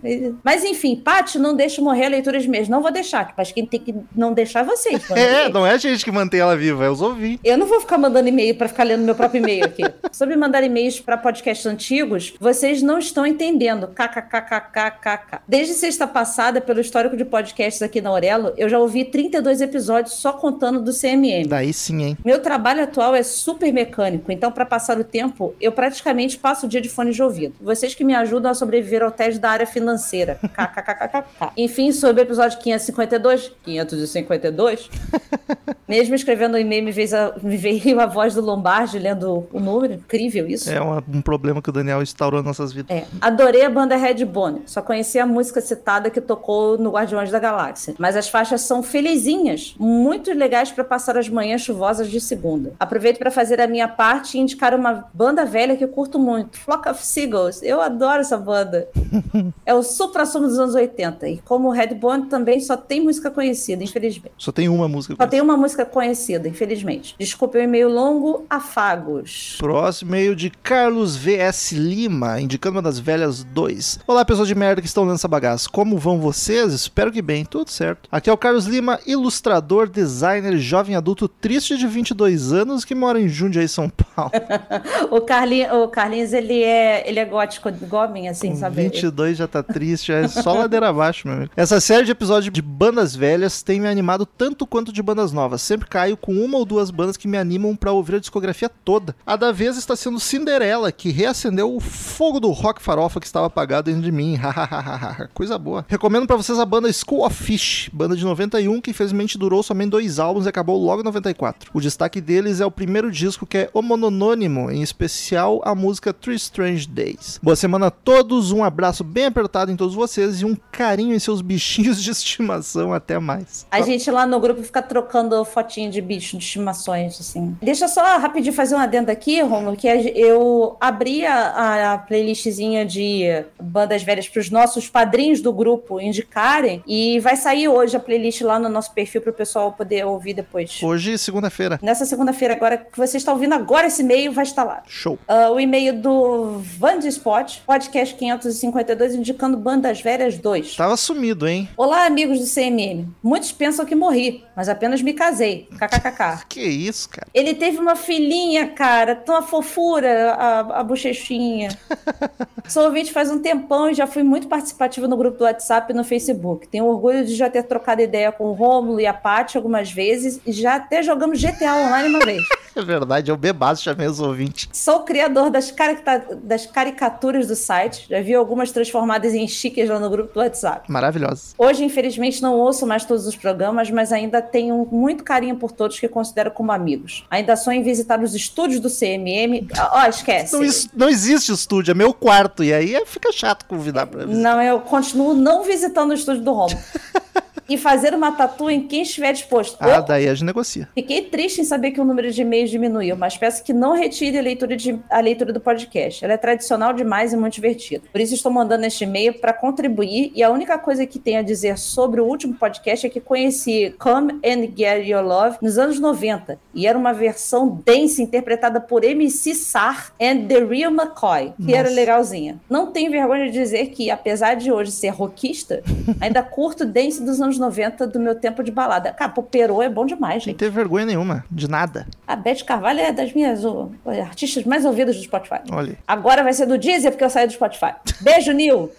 S3: Mas, enfim, Paty, não deixe morrer a leitura de e-mails. Não vou deixar, mas quem tem que não deixar é vocês.
S1: É, não é a gente que mantém ela viva, é os ouvintes.
S3: Eu não vou ficar mandando e-mail pra ficar lendo meu próprio e-mail aqui. Sobre mandar e-mails pra podcasts antigos, vocês não estão entendendo. KKKKKK. Desde sexta passada, pelo histórico de podcasts aqui na Aurelo, eu já ouvi 32 episódios só contando do CMM.
S1: Daí sim, hein?
S3: Meu trabalho atual é super mecânico, então para passar o tempo, eu praticamente passo o dia de fone de ouvido. Vocês que me ajudam a sobreviver ao teste da área financeira. KKKKK. Enfim, sobre o episódio 552, 552, mesmo escrevendo o e-mail, me veio, a, me veio a voz do Lombardi lendo o número. Incrível isso.
S1: É uma- um problema que o Daniel instaurou nas nossas vidas.
S3: É. Adorei a banda Redbone. Só conheci a música citada que tocou no Guardiões da Galáxia. Mas as faixas são felizinhas, muito legais para passar as manhãs chuvosas de segunda. Aproveito para fazer a minha parte e indicar uma banda velha que eu curto muito, Flock of Seagulls. Eu adoro essa banda. é o supra-sumo dos anos 80. E como o Redbone também só tem música conhecida, infelizmente.
S1: Só tem uma música.
S3: Só tem uma música conhecida, infelizmente. Desculpe o e-mail longo, afagos.
S1: Próximo e-mail de Carlos VS Lima, indicando uma das velhas 2. Olá, pessoas de merda que estão lendo essa bagaça. Como vão vocês? Espero que bem, tudo certo. Aqui é o Carlos Lima, ilustrador, designer, jovem adulto triste de 22 anos que mora em Jundiaí, São Paulo.
S3: O, Carlin, o Carlinhos, ele é, ele é gótico, goblin, assim,
S1: Com
S3: sabe?
S1: 22 já tá triste, é só ladeira abaixo, meu amigo. Essa série de episódios de bandas velhas tem me animado tanto quanto de bandas novas. Sempre caio com uma ou duas bandas que me animam pra ouvir a discografia toda. A da vez está sendo Cinderela, que reacendeu o fogo do rock farofa que estava apagado dentro de mim. Coisa boa. Recomendo pra vocês a banda School of Fish, banda de 91 que infelizmente durou somente dois álbuns e acabou logo em 94. O destaque deles é o primeiro disco que é homonônimo, em especial a música Three Strange Days. Boa semana a todos, um abraço bem apertado em todos vocês e um carinho em seus bichinhos de estimação. Até mais.
S3: A gente lá no grupo fica trocando fotinho de bicho, de estimações, assim. Deixa só rapidinho fazer um adendo aqui, Romulo, que eu abri a, a playlistzinha de bandas velhas para os nossos padrinhos do grupo indicarem e vai sair hoje a playlist lá no nosso perfil para o pessoal poder ouvir depois.
S1: Hoje, segunda-feira.
S3: Nessa segunda-feira agora, que você está ouvindo agora esse e-mail, vai estar lá.
S1: Show.
S3: Ah, o e-mail do Vandispot, podcast 552, indicando Bandas Velhas 2.
S1: Tava sumido, hein?
S3: Olá, amigos do CMM. Muitos pensam que morri, mas apenas me casei. KKKK.
S1: Que isso, cara?
S3: Ele teve uma filhinha, cara, tão a fofura, a, a bochechinha. Sou ouvinte faz um tempão e já fui muito participativa no grupo do WhatsApp e no Facebook. Tenho orgulho de já ter trocado ideia com o Rômulo e a Paty algumas vezes e já até jogamos GTA Online uma vez.
S1: É verdade, eu bebaço chamei os ouvintes.
S3: Sou o criador das, carica- das caricaturas do site. Já vi algumas transformadas em chiques lá no grupo do WhatsApp.
S1: Maravilhosa.
S3: Hoje, infelizmente, não ouço mais todos os programas, mas ainda tenho muito carinho por todos que considero como amigos. Ainda sonho em visitar os estúdios do CMM. Ó, esquece.
S1: Não, is- não existe estúdio, é meu quarto. E aí é- fica chato convidar pra visitar.
S3: Não, eu continuo não visitando o estúdio do Romo. e fazer uma tatu em quem estiver disposto.
S1: Ah,
S3: Ou-
S1: daí a gente negocia.
S3: Fiquei triste em saber que o número de e-mails diminuiu, mas peço que não retire a leitura, de- a leitura do podcast. Ela é tradicional demais e muito divertida. Por isso estou mandando este e-mail para contribuir e a única coisa que tenho a dizer sobre o último podcast é que conheci Come and Get Your Love nos anos 90 e era uma versão dance interpretada por MC Sar and The Real McCoy, que era
S1: Nossa.
S3: legalzinha. Não tenho vergonha de dizer que, apesar de hoje ser rockista, ainda curto dance dos anos 90 do meu tempo de balada. Cara, pô, Perô é bom demais,
S1: Não
S3: gente.
S1: teve vergonha nenhuma, de nada.
S3: A Beth Carvalho é das minhas artistas mais ouvidas do Spotify.
S1: Olha.
S3: Agora vai ser do Deezer porque eu saí do Spotify. Beijo, Nil.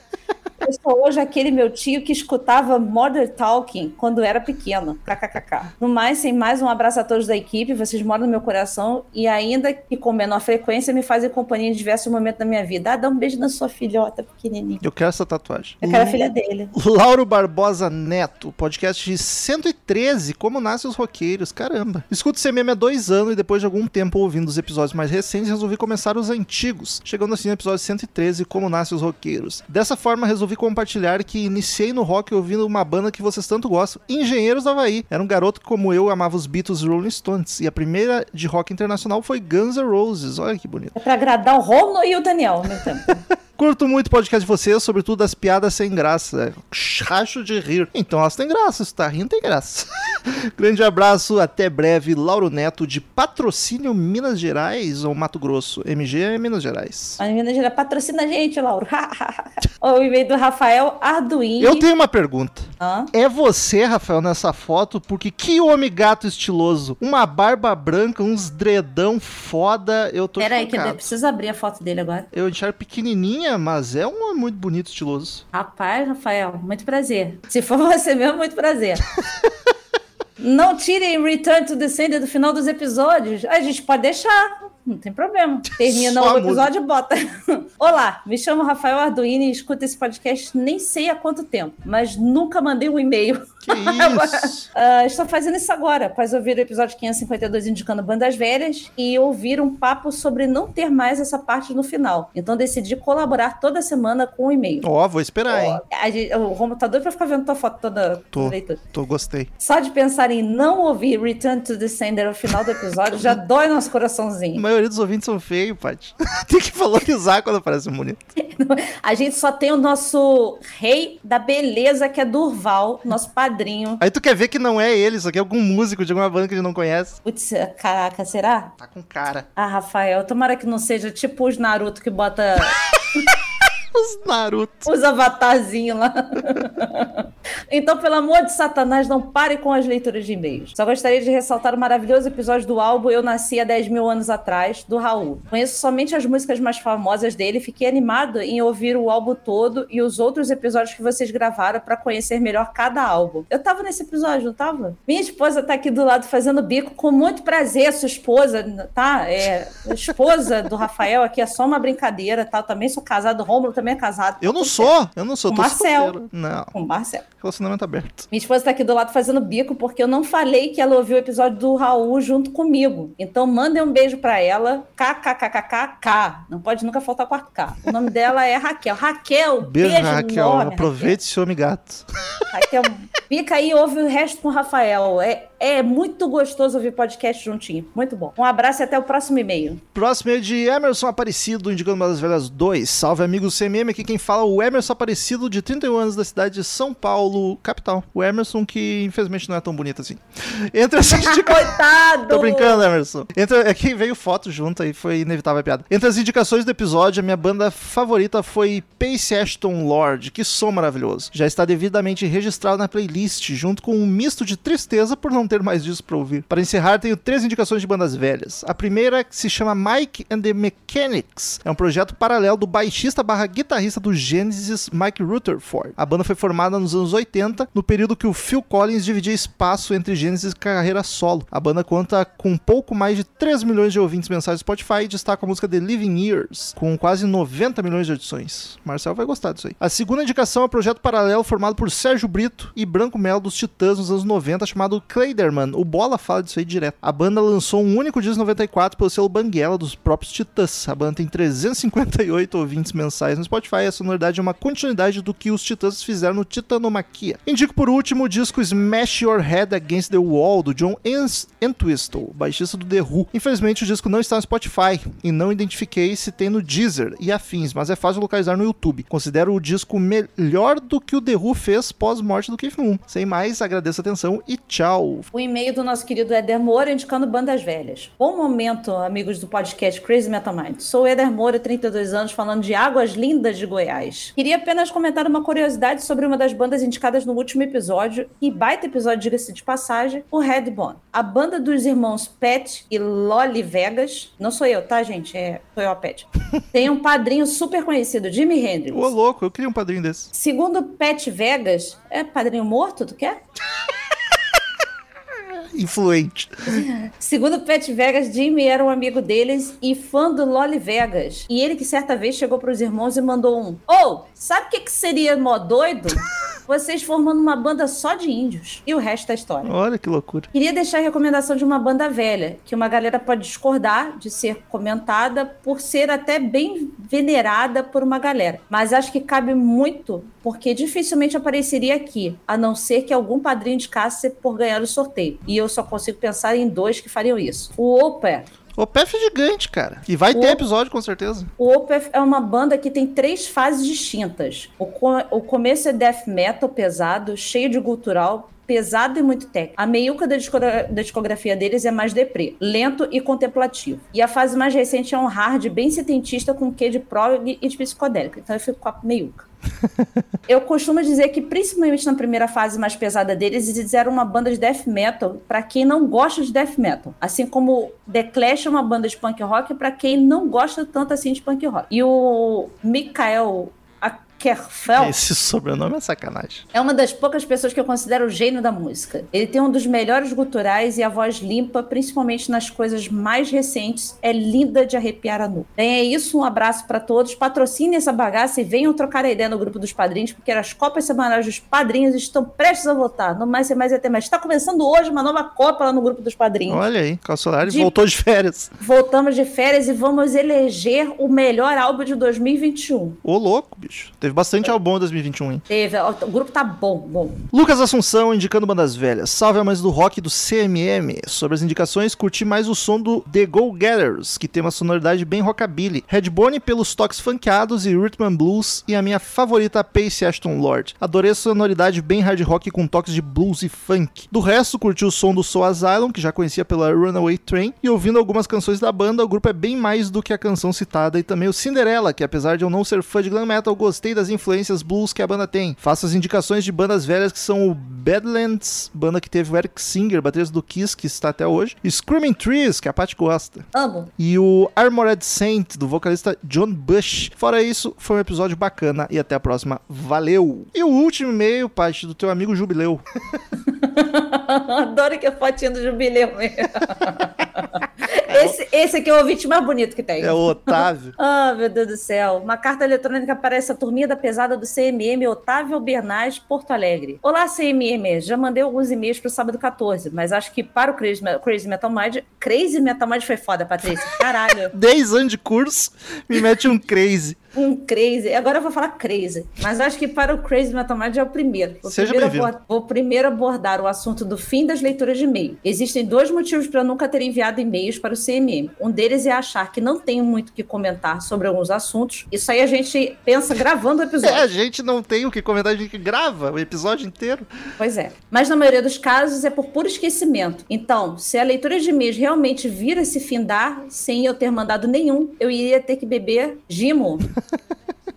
S3: Eu sou hoje aquele meu tio que escutava Modern Talking quando era pequeno. KKKK. No mais, sem mais, um abraço a todos da equipe. Vocês moram no meu coração e ainda que com menor frequência me fazem companhia em diversos momentos da minha vida. Ah, dá um beijo na sua filhota pequenininha.
S1: Eu quero essa tatuagem.
S3: Eu quero a filha dele.
S1: Lauro Barbosa Neto, podcast de 113, Como Nascem os Roqueiros, caramba. Escuto esse meme há dois anos e depois de algum tempo ouvindo os episódios mais recentes, resolvi começar os antigos, chegando assim no episódio 113, Como Nascem os Roqueiros. Dessa forma, resolvi compartilhar que iniciei no rock ouvindo uma banda que vocês tanto gostam, Engenheiros do Havaí. Era um garoto que, como eu, amava os Beatles e Rolling Stones, e a primeira de rock internacional foi Guns N' Roses. Olha que bonito.
S3: É pra agradar o Romulo e o Daniel ao mesmo tempo.
S1: Curto muito o podcast de vocês, sobretudo das piadas sem graça. Chacho de rir. Então elas têm graça, se tá rindo tem graça. Grande abraço, até breve. Lauro Neto, de Patrocínio Minas Gerais ou Mato Grosso? MG é Minas Gerais.
S3: A Minas Gerais patrocina a gente, Lauro. o e-mail do Rafael Arduini.
S1: Eu tenho uma pergunta.
S3: Hã?
S1: É você, Rafael, nessa foto? Porque que homem gato estiloso. Uma barba branca, uns dredão foda. Eu tô
S3: Pera aí, que eu
S1: chocado.
S3: preciso abrir a foto dele agora.
S1: Eu enxergo pequenininha, mas é um homem muito bonito, estiloso.
S3: Rapaz, Rafael, muito prazer. Se for você mesmo, muito prazer. Não tirem Return to the Sender do final dos episódios. A gente pode deixar. Não tem problema. Termina
S1: Só
S3: o episódio e bota. Olá, me chamo Rafael Arduini e escuto esse podcast nem sei há quanto tempo, mas nunca mandei um e-mail.
S1: Que isso?
S3: Ah, estou fazendo isso agora, após ouvir o episódio 552 indicando bandas velhas e ouvir um papo sobre não ter mais essa parte no final. Então decidi colaborar toda semana com um e-mail.
S1: Ó, vou esperar, hein?
S3: A gente- o Romo tá doido pra ficar vendo tua foto toda,
S1: Tô. Tô, gostei.
S3: Só de pensar em não ouvir Return to the Sender ao final do episódio já dói nosso
S1: A
S3: coraçãozinho.
S1: maioria dos ouvintes são feios, Paty. Tem que valorizar quando aparece bonito.
S3: A gente só tem o nosso rei da beleza, que é Durval, nosso padrinho.
S1: Aí tu quer ver que não é ele, isso aqui é algum músico de alguma banda que a gente não conhece.
S3: Putz, caraca, será?
S1: Tá com cara.
S3: Ah, Rafael, tomara que não seja tipo os Naruto que bota
S1: Os Naruto.
S3: os avatarzinhos lá. então, pelo amor de Satanás, não pare com as leituras de e-mails. Só gostaria de ressaltar o maravilhoso episódio do álbum Eu Nasci há 10 mil anos atrás, do Raul. Conheço somente as músicas mais famosas dele e fiquei animado em ouvir o álbum todo e os outros episódios que vocês gravaram para conhecer melhor cada álbum. Eu tava nesse episódio, não tava? Minha esposa tá aqui do lado fazendo bico com muito prazer, sua esposa, tá? É, esposa do Rafael aqui é só uma brincadeira, tá? Eu também sou casado, Rômulo também é casado.
S1: Eu não sou, eu não sou.
S3: O
S1: tô
S3: Marcel.
S1: solteiro. Não,
S3: Com o Marcelo.
S1: relacionamento aberto.
S3: Minha esposa tá aqui do lado fazendo bico porque eu não falei que ela ouviu o episódio do Raul junto comigo. Então mandem um beijo pra ela. KKKKK. Não pode nunca faltar com a K. O nome dela é Raquel. Raquel,
S1: Beijo,
S3: beijo,
S1: Raquel.
S3: enorme,
S1: Aproveite esse homem gato.
S3: Raquel. Raquel, fica aí e ouve o resto com o Rafael. É, é muito gostoso ouvir podcast juntinho. Muito bom. Um abraço e até o próximo e-mail.
S1: Próximo é de Emerson Aparecido, indicando uma das velhas 2. Salve amigos CMM, aqui quem fala é o Emerson Aparecido, de 31 anos, da cidade de São Paulo, capital. O Emerson, que infelizmente não é tão bonito assim. Entre as indicações.
S3: Coitado!
S1: Tô brincando, Emerson. Entre, é que veio foto junto aí, foi inevitável a piada. Entre as indicações do episódio, a minha banda favorita foi Pace Ashton Lord. Que som maravilhoso. Já está devidamente registrado na playlist, junto com um misto de tristeza por não ter mais disso pra ouvir. Para encerrar, tenho três indicações de bandas velhas. A primeira se chama Mike and the Mechanics. É um projeto paralelo do baixista barra guitarrista do Genesis, Mike Rutherford. A banda foi formada nos anos 80, no período que o Phil Collins dividia espaço entre Genesis e carreira solo. A banda conta com pouco mais de 3 milhões de ouvintes mensais no Spotify e destaca a música The Living Years, com quase 90 milhões de edições. Marcel vai gostar disso aí. A segunda indicação é um projeto paralelo formado por Sérgio Brito e Branco Melo dos Titãs nos anos 90, chamado Clayderman. O Bola fala disso aí direto. A banda lançou um único disco em 94 pelo selo Banguela dos próprios Titãs. A banda tem 358 ouvintes mensais no Spotify e a sonoridade é uma continuidade do que os Titãs fizeram no Titanomaquia. Indico por último o disco Smash Your Head Against the Wall, do John Ent- Entwistle, baixista do The Who. Infelizmente o disco não está no Spotify e não identifiquei se tem no Deezer e afins, mas é fácil localizar no YouTube. Considero o disco melhor do que o The Who fez pós-morte do Keith Moon. Sem mais, agradeço a atenção e tchau.
S3: O e-mail do nosso querido Éder Moura indicando bandas velhas. Bom momento, amigos do podcast Crazy Metal Mind. Sou Éder Moura, 32 anos, falando de Águas Lindas de Goiás. Queria apenas comentar uma curiosidade sobre uma das bandas indicadas no último episódio, e baita episódio, diga-se de passagem, o Redbone. A banda dos irmãos Pet e Loli Vegas, não sou eu, tá, gente? É, sou eu a Pet. Tem um padrinho super conhecido, Jimi Hendrix.
S1: Ô, louco, eu queria um padrinho desse.
S3: Segundo Pet Vegas, é padrinho morto, tu quer?
S1: Influente.
S3: Segundo Pet Vegas, Jimmy era um amigo deles e fã do Loli Vegas. E ele que certa vez chegou pros irmãos e mandou um: Ô, sabe o que, que seria mó doido? Vocês formando uma banda só de índios. E o resto é história.
S1: Olha que loucura.
S3: Queria deixar a recomendação de uma banda velha, que uma galera pode discordar de ser comentada por ser até bem venerada por uma galera. Mas acho que cabe muito, porque dificilmente apareceria aqui, a não ser que algum padrinho indicasse por ganhar o sorteio. E eu só consigo pensar em dois que fariam isso. O Opeth
S1: O PF é gigante, cara. E vai ter
S3: O-
S1: episódio, com certeza.
S3: O Opeth é uma banda que tem três fases distintas. O, co- o começo é death metal pesado, cheio de gutural, pesado e muito técnico. A meiuca da, discogra- da discografia deles é mais deprê, lento e contemplativo. E a fase mais recente é um hard bem setentista com quê de prog e de psicodélica. Então eu fico com a meiuca. Eu costumo dizer que, principalmente na primeira fase mais pesada deles, eles eram uma banda de death metal pra quem não gosta de death metal. Assim como The Clash é uma banda de punk rock pra quem não gosta tanto assim de punk rock. E o Mikael Ackerfeld
S1: Esse sobrenome é sacanagem.
S3: é uma das poucas pessoas que eu considero o gênio da música. Ele tem um dos melhores guturais e a voz limpa, principalmente nas coisas mais recentes. É linda de arrepiar a nuca. Bem, é isso. Um abraço pra todos. Patrocinem essa bagaça e venham trocar a ideia no grupo dos padrinhos, porque as copas semanais dos padrinhos estão prestes a voltar. No mais, é mais e até mais. Está começando hoje uma nova copa lá no grupo dos padrinhos.
S1: Olha aí, Calçolari
S3: De-
S1: voltou de férias.
S3: Voltamos de férias e vamos eleger o melhor álbum de 2021.
S1: Ô, louco, bicho. Teve bastante álbum em 2021, hein?
S3: Teve, o grupo tá bom, bom.
S1: Lucas Assunção indicando bandas velhas. Salve amantes do rock do CMM. Sobre as indicações, curti mais o som do The Go Getters, que tem uma sonoridade bem rockabilly. Redbone pelos toques funkeados e rhythm and blues. E a minha favorita, Pace Ashton Lord. Adorei a sonoridade bem hard rock com toques de blues e funk. Do resto, curti o som do Soul Asylum, que já conhecia pela Runaway Train. E ouvindo algumas canções da banda, o grupo é bem mais do que a canção citada. E também o Cinderella, que apesar de eu não ser fã de glam metal, gostei das influências blues que a banda tem. Faço as indicações de bandas velhas que são o Badlands, banda que teve o Eric Singer, baterista do Kiss, que está até hoje. Screaming Trees, que a Paty gosta.
S3: Amo.
S1: E o Armored Saint, do vocalista John Bush. Fora isso, foi um episódio bacana e até a próxima. Valeu! E o último e-mail, Paty, do teu amigo Jubileu.
S3: Adoro que a fotinha do jubileu mesmo. esse, esse aqui é o ouvinte mais bonito que tem.
S1: É o Otávio.
S3: Ah, meu Deus do céu. Uma carta eletrônica para essa turminha da pesada do CMM, Otávio Bernais, Porto Alegre. Olá, CMM. Já mandei alguns e-mails pro sábado 14, mas acho que para o Crazy, Crazy Metal Mind... Crazy Metal Mind foi foda, Patrícia. Caralho.
S1: 10 anos de curso, me mete um crazy.
S3: Um crazy. Agora eu vou falar crazy. Mas acho que para o Crazy Metal Mind é o primeiro. Vou
S1: Seja
S3: primeiro
S1: bem-vindo.
S3: abor- Vou primeiro abordar o assunto do fim das leituras de e-mail. Existem dois motivos para eu nunca ter enviado e-mails para o CMM. Um deles é achar que não tenho muito o que comentar sobre alguns assuntos. Isso aí a gente pensa gravando o
S1: É,
S3: episódio.
S1: a gente não tem o que comentar, a gente grava o episódio inteiro.
S3: Pois é. Mas na maioria dos casos é por puro esquecimento. Então, se a leitura de e-mails realmente vir a se findar sem eu ter mandado nenhum, eu iria ter que beber gimo.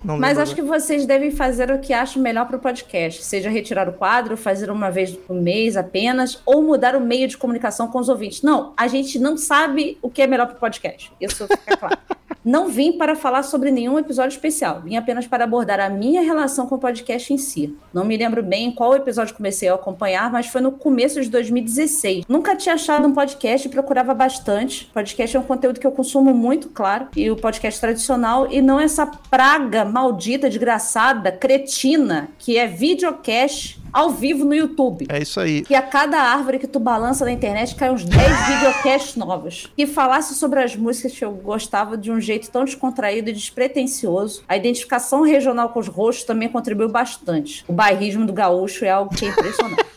S3: Mas acho que vocês devem fazer o que acham melhor para o podcast, seja retirar o quadro, fazer uma vez por mês apenas, ou mudar o meio de comunicação com os ouvintes. Não, a gente não sabe o que é melhor para o podcast. Isso fica claro. Não vim para falar sobre nenhum episódio especial, vim apenas para abordar a minha relação com o podcast em si. Não me lembro bem em qual episódio comecei a acompanhar, mas foi no começo de 2016. Nunca tinha achado um podcast e procurava bastante. Podcast é um conteúdo que eu consumo muito, claro, e o podcast tradicional, e não essa praga maldita, desgraçada, cretina, que é videocast ao vivo no YouTube.
S1: É isso aí.
S3: Que a cada árvore que tu balança na internet cai uns 10 videocasts novos. Que falasse sobre as músicas que eu gostava de um jeito tão descontraído e despretensioso. A identificação regional com os rostos também contribuiu bastante. O bairrismo do gaúcho é algo que é impressionante.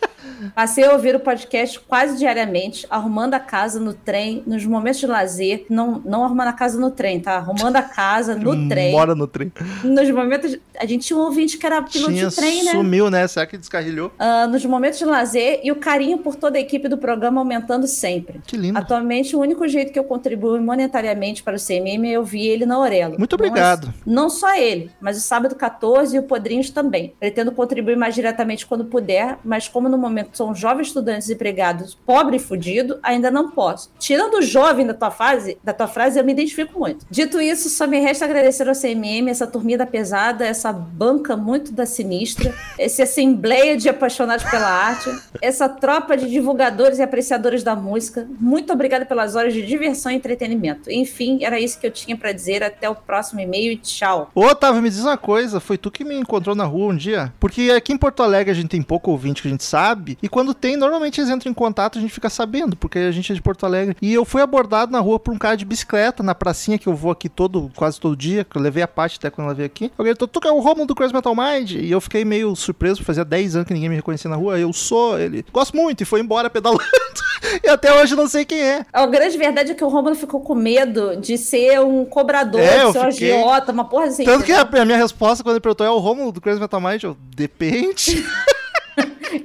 S3: Passei a ouvir o podcast quase diariamente, arrumando a casa no trem, nos momentos de lazer. Não, não arrumando a casa no trem, tá? Arrumando a casa no trem.
S1: Mora no trem.
S3: Nos momentos. A gente tinha um ouvinte que era piloto
S1: Tinha,
S3: de trem, né?
S1: sumiu, né? Será que descarrilhou?
S3: Ah, nos momentos de lazer e o carinho por toda a equipe do programa aumentando sempre.
S1: Que lindo.
S3: Atualmente, o único jeito que eu contribuo monetariamente para o CMM é eu vi ele na Orelo.
S1: Muito
S3: Não é-
S1: obrigado.
S3: Não, só ele, mas o Sábado 14 e o Podrinhos também. Pretendo contribuir mais diretamente quando puder, mas como no momento sou um jovem estudante desempregado, pobre e fudido, ainda não posso. Tirando o jovem da tua fase, da tua frase, eu me identifico muito. Dito isso, só me resta agradecer ao CMM, essa turminha da pesada, essa banca muito da sinistra, essa assembleia de apaixonados pela arte, essa tropa de divulgadores e apreciadores da música. Muito obrigada pelas horas de diversão e entretenimento. Enfim, era isso que eu tinha pra dizer. Até o próximo e-mail e tchau.
S1: Ô, Otávio, me diz uma coisa, foi tu que me encontrou na rua um dia? Porque aqui em Porto Alegre a gente tem pouco ouvinte que a gente sabe, e quando tem, normalmente eles entram em contato a gente fica sabendo, porque a gente é de Porto Alegre. E eu fui abordado na rua por um cara de bicicleta, na pracinha que eu vou aqui todo, quase todo dia, que eu levei a parte até quando ela veio aqui. Alguém gritou, tu que é o Romulo do Crazy Metal Mind? E eu fiquei meio surpreso, fazia 10 anos que ninguém me reconhecia na rua. Eu sou ele. Gosto muito, e foi embora pedalando. e até hoje não sei quem é.
S3: A grande verdade é que o Romulo ficou com medo de ser um cobrador,
S1: É,
S3: de ser um
S1: fiquei.
S3: agiota, uma porra assim.
S1: Tanto que a, a minha resposta quando ele perguntou é o Romulo do Crazy Metal Mind, eu, depende.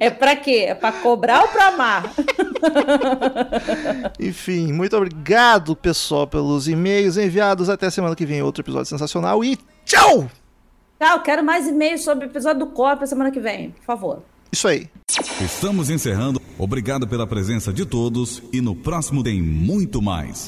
S3: É pra quê? É pra cobrar ou pra amar?
S1: Enfim, muito obrigado, pessoal, pelos e-mails enviados. Até semana que vem, outro episódio sensacional. E tchau!
S3: Eu quero mais e-mails sobre o episódio do Copa semana que vem, por favor.
S1: Isso aí.
S8: Estamos encerrando. Obrigado pela presença de todos e no próximo tem muito mais.